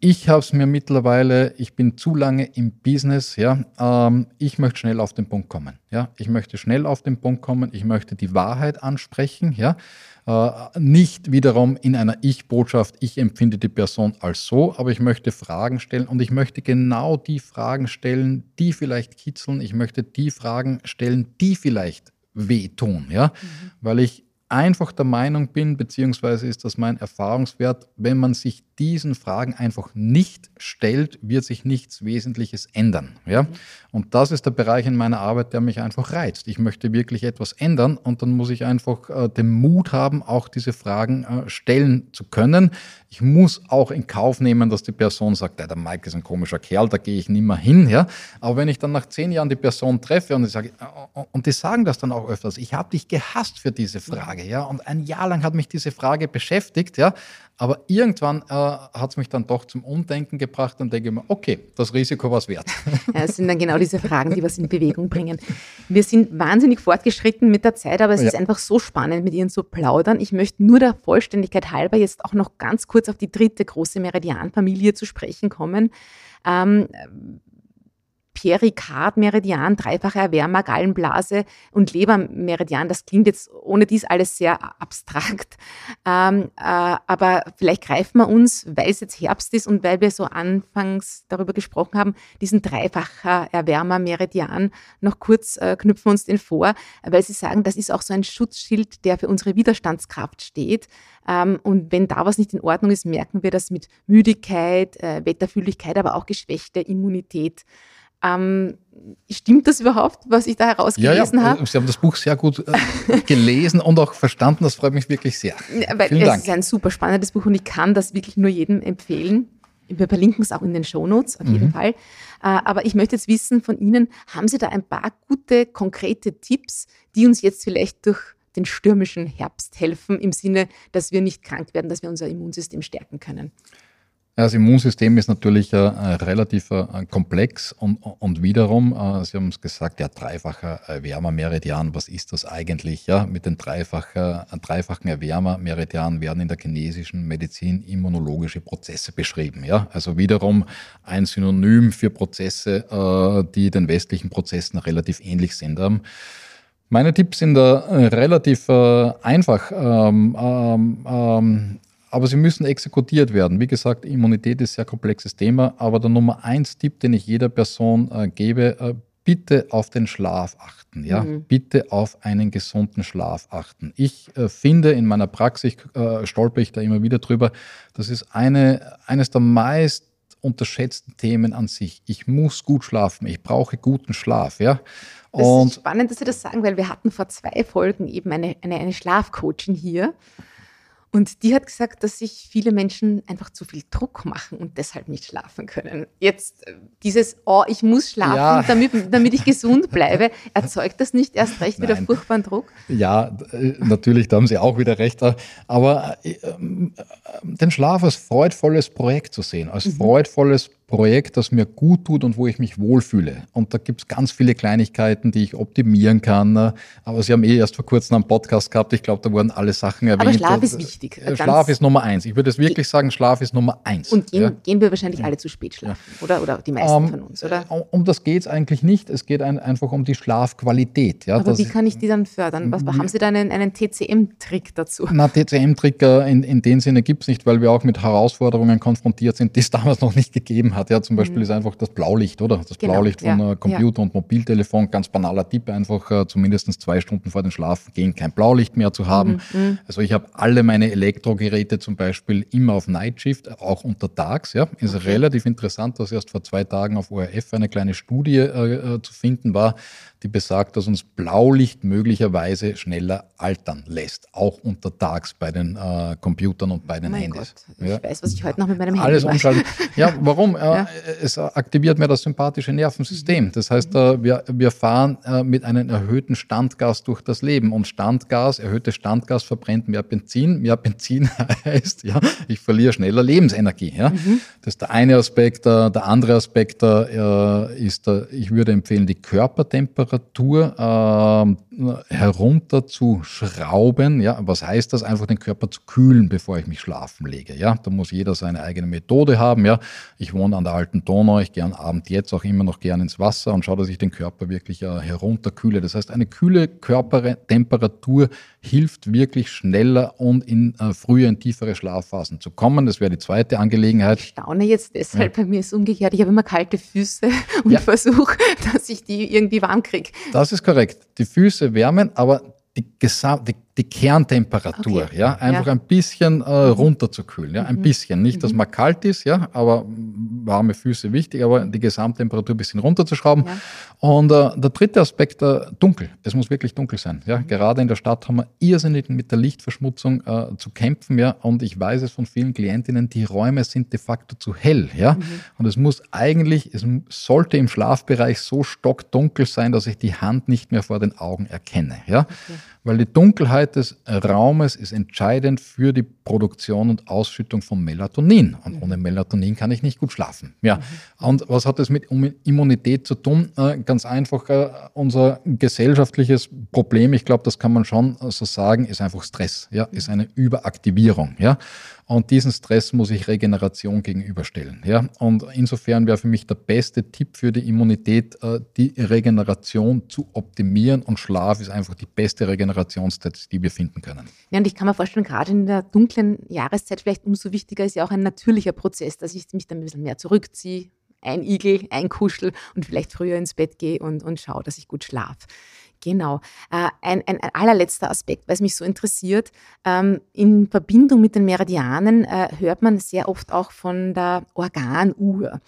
Ich habe es mir mittlerweile, ich bin zu lange im Business, ja. Ähm, ich möchte schnell auf den Punkt kommen, ja. Ich möchte schnell auf den Punkt kommen. Ich möchte die Wahrheit ansprechen, ja. Äh, nicht wiederum in einer Ich-Botschaft, ich empfinde die Person als so, aber ich möchte Fragen stellen und ich möchte genau die Fragen stellen, die vielleicht kitzeln. Ich möchte die Fragen stellen, die vielleicht wehtun, ja. Mhm. Weil ich einfach der Meinung bin, beziehungsweise ist das mein Erfahrungswert, wenn man sich diesen Fragen einfach nicht stellt, wird sich nichts Wesentliches ändern. Ja? Und das ist der Bereich in meiner Arbeit, der mich einfach reizt. Ich möchte wirklich etwas ändern und dann muss ich einfach äh, den Mut haben, auch diese Fragen äh, stellen zu können. Ich muss auch in Kauf nehmen, dass die Person sagt, der Mike ist ein komischer Kerl, da gehe ich nicht mehr hin. Ja? Aber wenn ich dann nach zehn Jahren die Person treffe und ich sage, äh, und die sagen das dann auch öfters, ich habe dich gehasst für diese Frage, ja, und ein Jahr lang hat mich diese Frage beschäftigt, ja, aber irgendwann äh, hat es mich dann doch zum Umdenken gebracht und denke mir, okay, das Risiko war es wert. Ja, es sind dann genau diese Fragen, die was in Bewegung bringen. Wir sind wahnsinnig fortgeschritten mit der Zeit, aber es ja. ist einfach so spannend, mit Ihnen zu plaudern. Ich möchte nur der Vollständigkeit halber jetzt auch noch ganz kurz auf die dritte große Meridianfamilie zu sprechen kommen. Ähm, Perikard-Meridian, dreifache Erwärmer, Gallenblase und Lebermeridian. Das klingt jetzt ohne dies alles sehr abstrakt. Ähm, äh, aber vielleicht greifen wir uns, weil es jetzt Herbst ist und weil wir so anfangs darüber gesprochen haben, diesen dreifacher Erwärmer-Meridian noch kurz äh, knüpfen uns den vor, weil Sie sagen, das ist auch so ein Schutzschild, der für unsere Widerstandskraft steht. Ähm, und wenn da was nicht in Ordnung ist, merken wir das mit Müdigkeit, äh, Wetterfühligkeit, aber auch geschwächte Immunität. Ähm, stimmt das überhaupt, was ich da herausgelesen ja, ja. habe? Sie haben das Buch sehr gut äh, gelesen und auch verstanden. Das freut mich wirklich sehr. Weil Vielen es Dank. ist ein super spannendes Buch und ich kann das wirklich nur jedem empfehlen. Wir verlinken es auch in den Shownotes, auf mhm. jeden Fall. Äh, aber ich möchte jetzt wissen von Ihnen, haben Sie da ein paar gute, konkrete Tipps, die uns jetzt vielleicht durch den stürmischen Herbst helfen, im Sinne, dass wir nicht krank werden, dass wir unser Immunsystem stärken können? Das Immunsystem ist natürlich äh, relativ äh, komplex und, und wiederum, äh, Sie haben es gesagt, der dreifache Erwärmermeridian, was ist das eigentlich? Ja, mit den dreifachen, dreifachen Erwärmermeridian werden in der chinesischen Medizin immunologische Prozesse beschrieben. Ja, also wiederum ein Synonym für Prozesse, äh, die den westlichen Prozessen relativ ähnlich sind. Ähm, meine Tipps sind da äh, relativ äh, einfach. Ähm, ähm, ähm aber sie müssen exekutiert werden. Wie gesagt, Immunität ist ein sehr komplexes Thema, aber der Nummer eins Tipp, den ich jeder Person äh, gebe, äh, bitte auf den Schlaf achten. Ja? Mhm. Bitte auf einen gesunden Schlaf achten. Ich äh, finde in meiner Praxis, äh, stolper ich da immer wieder drüber, das ist eine, eines der meist unterschätzten Themen an sich. Ich muss gut schlafen, ich brauche guten Schlaf. Ja? Und das ist spannend, dass Sie das sagen, weil wir hatten vor zwei Folgen eben eine, eine, eine Schlafcoaching hier. Und die hat gesagt, dass sich viele Menschen einfach zu viel Druck machen und deshalb nicht schlafen können. Jetzt äh, dieses, oh, ich muss schlafen, ja. damit, damit ich gesund bleibe, erzeugt das nicht erst recht wieder furchtbaren Druck? Ja, äh, natürlich, da haben Sie auch wieder recht. Aber äh, den Schlaf als freudvolles Projekt zu sehen, als mhm. freudvolles Projekt, das mir gut tut und wo ich mich wohlfühle. Und da gibt es ganz viele Kleinigkeiten, die ich optimieren kann. Aber Sie haben eh erst vor kurzem einen Podcast gehabt. Ich glaube, da wurden alle Sachen erwähnt. Aber Schlaf ist wichtig. Äh, Schlaf ist Nummer eins. Ich würde es wirklich sagen, Schlaf ist Nummer eins. Und gehen, ja? gehen wir wahrscheinlich alle zu spät schlafen, ja. oder? Oder die meisten um, ähm, von uns, oder? Äh, um das geht es eigentlich nicht. Es geht ein, einfach um die Schlafqualität. Ja? Aber wie kann ich die dann fördern? Was, haben Sie da einen, einen TCM-Trick dazu? Na, TCM-Trick in, in dem Sinne gibt es nicht, weil wir auch mit Herausforderungen konfrontiert sind, die es damals noch nicht gegeben hat hat. Ja, zum Beispiel mhm. ist einfach das Blaulicht, oder? Das genau. Blaulicht von ja. Computer ja. und Mobiltelefon, ganz banaler Tipp, einfach äh, zumindest zwei Stunden vor dem Schlafen gehen, kein Blaulicht mehr zu haben. Mhm. mhm. Also ich habe alle meine Elektrogeräte zum Beispiel immer auf Nightshift, auch untertags. Ja, ist okay. relativ interessant, dass erst vor zwei Tagen auf ORF eine kleine Studie äh, äh, zu finden war, die besagt, dass uns Blaulicht möglicherweise schneller altern lässt, auch untertags bei den äh, Computern und bei den mein Handys. Gott. Ich ja. weiß, was ich heute noch mit meinem Handy Alles umschalten. Ja, warum? Äh, ja. Es aktiviert mehr das sympathische Nervensystem. Mhm. Das heißt, äh, wir, wir fahren äh, mit einem erhöhten Standgas durch das Leben und Standgas, erhöhtes Standgas verbrennt mehr Benzin. Mehr Benzin heißt, ja, ich verliere schneller Lebensenergie. Ja? Mhm. Das ist der eine Aspekt. Der andere Aspekt ist, ich würde empfehlen, die Körpertemperatur Temperatur äh, herunterzuschrauben. Ja, was heißt das? Einfach den Körper zu kühlen, bevor ich mich schlafen lege. Ja, da muss jeder seine eigene Methode haben. Ja, ich wohne an der alten Donau, ich gehe am Abend jetzt auch immer noch gern ins Wasser und schaue, dass ich den Körper wirklich äh, herunterkühle. Das heißt, eine kühle Körpertemperatur hilft wirklich schneller und in äh, früher in tiefere Schlafphasen zu kommen. Das wäre die zweite Angelegenheit. Ich staune jetzt deshalb, ja. bei mir ist es umgekehrt. Ich habe immer kalte Füße und ja. versuche, dass ich die irgendwie warm kriege. Das ist korrekt. Die Füße wärmen, aber die, Gesam die die Kerntemperatur, okay. ja, einfach ja. ein bisschen äh, mhm. runterzukühlen, ja, ein mhm. bisschen. Nicht, dass mhm. man kalt ist, ja, aber warme Füße wichtig, aber die Gesamttemperatur ein bisschen runterzuschrauben. Ja. Und äh, der dritte Aspekt, äh, dunkel. Es muss wirklich dunkel sein, ja. Mhm. Gerade in der Stadt haben wir irrsinnig mit der Lichtverschmutzung äh, zu kämpfen, ja. Und ich weiß es von vielen Klientinnen, die Räume sind de facto zu hell, ja. Mhm. Und es muss eigentlich, es sollte im Schlafbereich so stockdunkel sein, dass ich die Hand nicht mehr vor den Augen erkenne, ja. Okay. Weil die Dunkelheit des Raumes ist entscheidend für die Produktion und Ausschüttung von Melatonin. Und mhm. ohne Melatonin kann ich nicht gut schlafen. Ja. Mhm. Und was hat das mit Immunität zu tun? Äh, ganz einfach, äh, unser gesellschaftliches Problem, ich glaube, das kann man schon so sagen, ist einfach Stress. Ja, ist eine Überaktivierung. Ja. Und diesen Stress muss ich Regeneration gegenüberstellen. Ja? Und insofern wäre für mich der beste Tipp für die Immunität, äh, die Regeneration zu optimieren. Und Schlaf ist einfach die beste Regenerationszeit, die wir finden können. Ja, und ich kann mir vorstellen, gerade in der dunklen Jahreszeit vielleicht umso wichtiger ist ja auch ein natürlicher Prozess, dass ich mich dann ein bisschen mehr zurückziehe, ein Igel, ein Kuschel und vielleicht früher ins Bett gehe und, und schaue, dass ich gut schlafe. Genau. Äh, ein, ein, allerletzter Aspekt, weil es mich so interessiert. Ähm, in Verbindung mit den Meridianen äh, hört man sehr oft auch von der Organuhr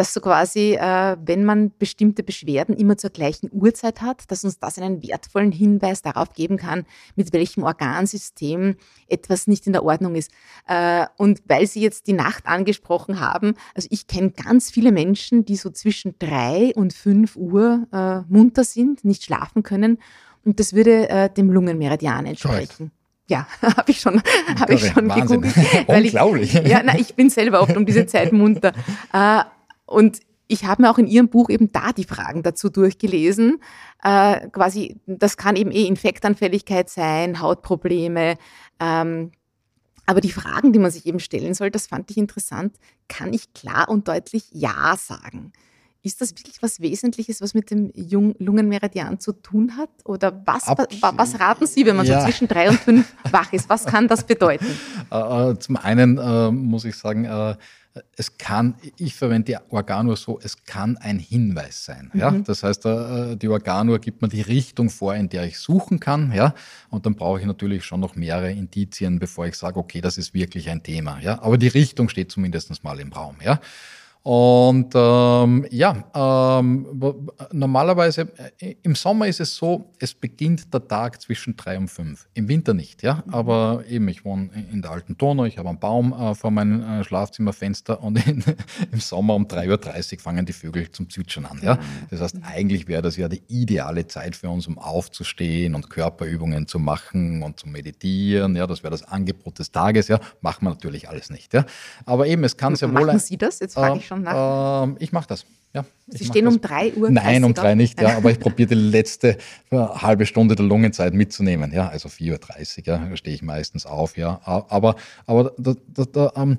dass so quasi, äh, wenn man bestimmte Beschwerden immer zur gleichen Uhrzeit hat, dass uns das einen wertvollen Hinweis darauf geben kann, mit welchem Organsystem etwas nicht in der Ordnung ist. Äh, und weil Sie jetzt die Nacht angesprochen haben, also ich kenne ganz viele Menschen, die so zwischen drei und fünf Uhr äh, munter sind, nicht schlafen können. Und das würde äh, dem Lungenmeridian entsprechen. Correct. Ja, habe ich schon, hab ich schon gegoogelt. Unglaublich. Ich, ja, na, ich bin selber oft um diese Zeit munter. Äh, und ich habe mir auch in Ihrem Buch eben da die Fragen dazu durchgelesen. Äh, quasi, das kann eben eh Infektanfälligkeit sein, Hautprobleme. Ähm, aber die Fragen, die man sich eben stellen soll, das fand ich interessant. Kann ich klar und deutlich Ja sagen? Ist das wirklich was Wesentliches, was mit dem Jung Lungenmeridian zu tun hat? Oder was, was raten Sie, wenn man ja. so zwischen drei und fünf wach ist? Was kann das bedeuten? Äh, äh, zum einen äh, muss ich sagen, äh, es kann, ich verwende die Organuhr so, es kann ein Hinweis sein. Ja? Mhm. Das heißt, äh, die Organuhr gibt mir die Richtung vor, in der ich suchen kann. Ja? Und dann brauche ich natürlich schon noch mehrere Indizien, bevor ich sage, okay, das ist wirklich ein Thema. Ja? Aber die Richtung steht zumindest mal im Raum. Ja? Und ähm, ja, ähm, normalerweise äh, im Sommer ist es so, es beginnt der Tag zwischen drei und fünf. Im Winter nicht, ja. Mhm. Aber eben, ich wohne in der alten Donau, ich habe einen Baum äh, vor meinem äh, Schlafzimmerfenster und in, im Sommer um 3.30 Uhr fangen die Vögel zum Zwitschern an. Ja? Mhm. Das heißt, eigentlich wäre das ja die ideale Zeit für uns, um aufzustehen und Körperübungen zu machen und zu meditieren. Ja, das wäre das Angebot des Tages. Ja, machen wir natürlich alles nicht. Ja, aber eben, es kann sehr wohl. Machen Sie das? Jetzt frage ich schon nach? Ähm, ich mache das. Ja, Sie stehen um drei Uhr? Nein, um drei nicht, ja, aber ich probiere die letzte äh, halbe Stunde der Lungenzeit mitzunehmen, ja, also 4.30 Uhr, ja, stehe ich meistens auf, ja, aber, aber da, da, da, ähm,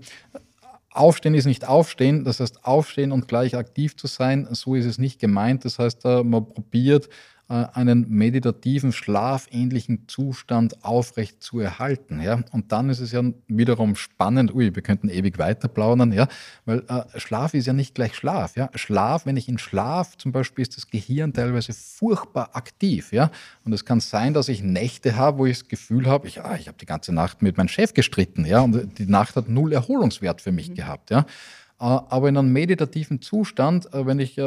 Aufstehen ist nicht aufstehen, das heißt aufstehen und gleich aktiv zu sein, so ist es nicht gemeint, das heißt, äh, man probiert einen meditativen, schlafähnlichen Zustand aufrecht zu erhalten. Ja? Und dann ist es ja wiederum spannend, ui, wir könnten ewig weiter plaudern, ja? weil äh, Schlaf ist ja nicht gleich Schlaf. Ja? Schlaf, wenn ich in Schlaf, zum Beispiel ist das Gehirn teilweise furchtbar aktiv. Ja? Und es kann sein, dass ich Nächte habe, wo ich das Gefühl habe, ich, ah, ich habe die ganze Nacht mit meinem Chef gestritten ja? und die Nacht hat null Erholungswert für mich mhm. gehabt. Ja? Äh, aber in einem meditativen Zustand, äh, wenn ich äh,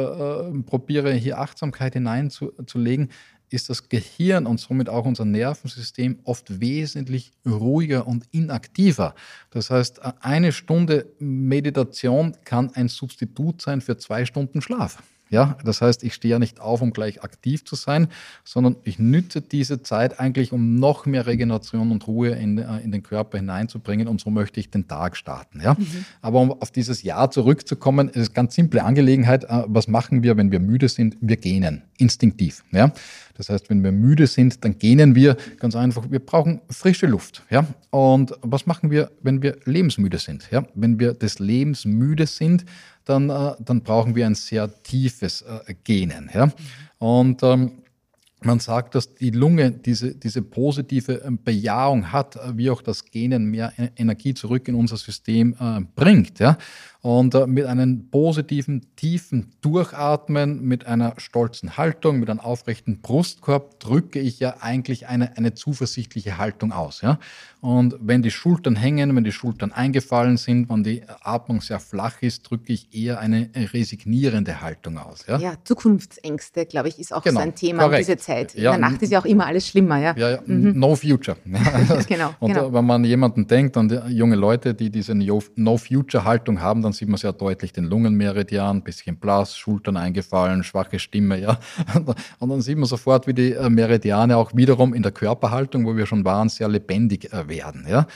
probiere, hier Achtsamkeit hineinzulegen, ist das Gehirn und somit auch unser Nervensystem oft wesentlich ruhiger und inaktiver. Das heißt, eine Stunde Meditation kann ein Substitut sein für zwei Stunden Schlaf. Ja, das heißt, ich stehe ja nicht auf, um gleich aktiv zu sein, sondern ich nütze diese Zeit eigentlich, um noch mehr Regeneration und Ruhe in, äh, in den Körper hineinzubringen und so möchte ich den Tag starten. Ja? Mhm. Aber um auf dieses Jahr zurückzukommen, ist eine ganz simple Angelegenheit. Äh, was machen wir, wenn wir müde sind? Wir gähnen, instinktiv. Ja? Das heißt, wenn wir müde sind, dann gähnen wir ganz einfach. Wir brauchen frische Luft. Ja? Und was machen wir, wenn wir lebensmüde sind? Ja? Wenn wir des Lebens müde sind, dann, äh, dann brauchen wir ein sehr tiefes äh, Gähnen. Ja? Und ähm, man sagt, dass die Lunge diese, diese positive ähm, Bejahung hat, äh, wie auch das Gähnen mehr e-, Energie zurück in unser System äh, bringt. Ja? Und äh, mit einem positiven, tiefen Durchatmen, mit einer stolzen Haltung, mit einem aufrechten Brustkorb drücke ich ja eigentlich eine, eine zuversichtliche Haltung aus. Ja? Und wenn die Schultern hängen, wenn die Schultern eingefallen sind, wenn die Atmung sehr flach ist, drücke ich eher eine resignierende Haltung aus. Ja, ja Zukunftsängste, glaube ich, ist auch genau, so ein Thema korrekt. um diese Zeit. Ja, In der Nacht ist ja auch immer alles schlimmer. Ja, ja, ja mhm. no future. genau, und genau. wenn man jemanden denkt, an junge Leute, die diese No-Future-Haltung haben, dann sieht man sehr deutlich den Lungenmeridian, bisschen blass, Schultern eingefallen, schwache Stimme, ja. Und dann sieht man sofort, wie die äh, Meridiane auch wiederum in der Körperhaltung, wo wir schon waren, sehr lebendig äh, werden, ja.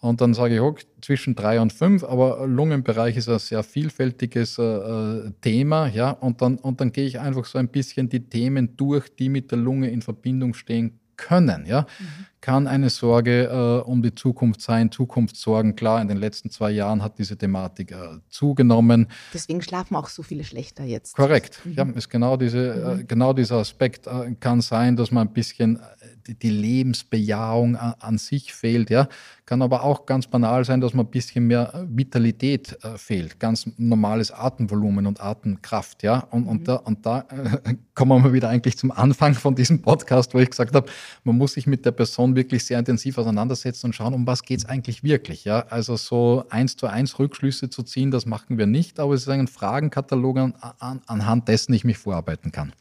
Und dann sage ich, auch zwischen drei und fünf, aber Lungenbereich ist ein sehr vielfältiges äh, äh, Thema, ja. Und dann, und dann gehe ich einfach so ein bisschen die Themen durch, die mit der Lunge in Verbindung stehen können. Ja? Mhm. Kann eine Sorge äh, um die Zukunft sein, Zukunftssorgen. Klar, in den letzten zwei Jahren hat diese Thematik äh, zugenommen. Deswegen schlafen auch so viele schlechter jetzt. Korrekt. Mhm. Ja, ist genau, diese, äh, mhm. genau dieser Aspekt äh, kann sein, dass man ein bisschen die, die Lebensbejahung an, an, sich fehlt. Ja? Kann aber auch ganz banal sein, dass man ein bisschen mehr äh, Vitalität äh, fehlt, ganz normales Atemvolumen und Atemkraft. Ja? Und, mhm. und da, und da äh, kommen wir wieder eigentlich zum Anfang von diesem Podcast, wo ich gesagt habe, man muss sich mit der Person wirklich sehr intensiv auseinandersetzen und schauen, um was geht es eigentlich wirklich. Ja? Also so eins zu eins Rückschlüsse zu ziehen, das machen wir nicht, aber es ist ein Fragenkatalog, an, an, anhand dessen ich mich vorarbeiten kann.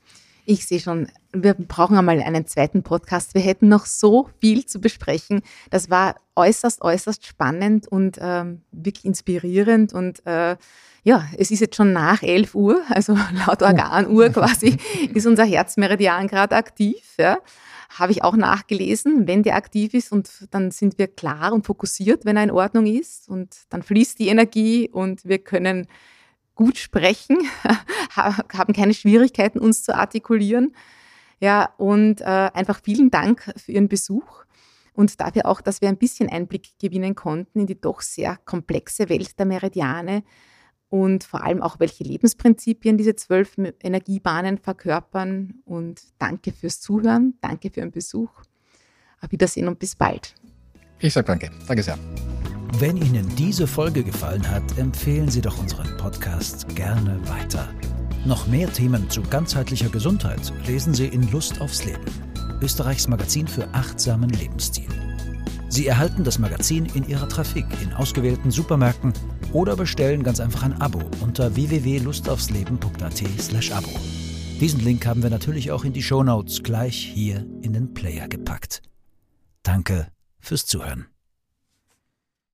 Ich sehe schon, wir brauchen einmal einen zweiten Podcast. Wir hätten noch so viel zu besprechen. Das war äußerst, äußerst spannend und ähm, wirklich inspirierend. Und äh, ja, es ist jetzt schon nach 11 Uhr, also laut oh. Organuhr quasi, ist unser Herzmeridian gerade aktiv. Ja. Habe ich auch nachgelesen, wenn der aktiv ist und dann sind wir klar und fokussiert, wenn er in Ordnung ist und dann fließt die Energie und wir können gut sprechen, haben keine Schwierigkeiten, uns zu artikulieren. Ja, und äh, einfach vielen Dank für Ihren Besuch und dafür auch, dass wir ein bisschen Einblick gewinnen konnten in die doch sehr komplexe Welt der Meridiane und vor allem auch, welche Lebensprinzipien diese zwölf Energiebahnen verkörpern. Und danke fürs Zuhören, danke für Ihren Besuch. Auf Wiedersehen und bis bald. Ich sage danke. Danke sehr. Wenn Ihnen diese Folge gefallen hat, empfehlen Sie doch unseren Podcast gerne weiter. Noch mehr Themen zu ganzheitlicher Gesundheit lesen Sie in Lust aufs Leben, Österreichs Magazin für achtsamen Lebensstil. Sie erhalten das Magazin in Ihrer Trafik in ausgewählten Supermärkten oder bestellen ganz einfach ein Abo unter www.lustaufsleben.at/abo. Diesen Link haben wir natürlich auch in die Show Notes gleich hier in den Player gepackt. Danke fürs Zuhören.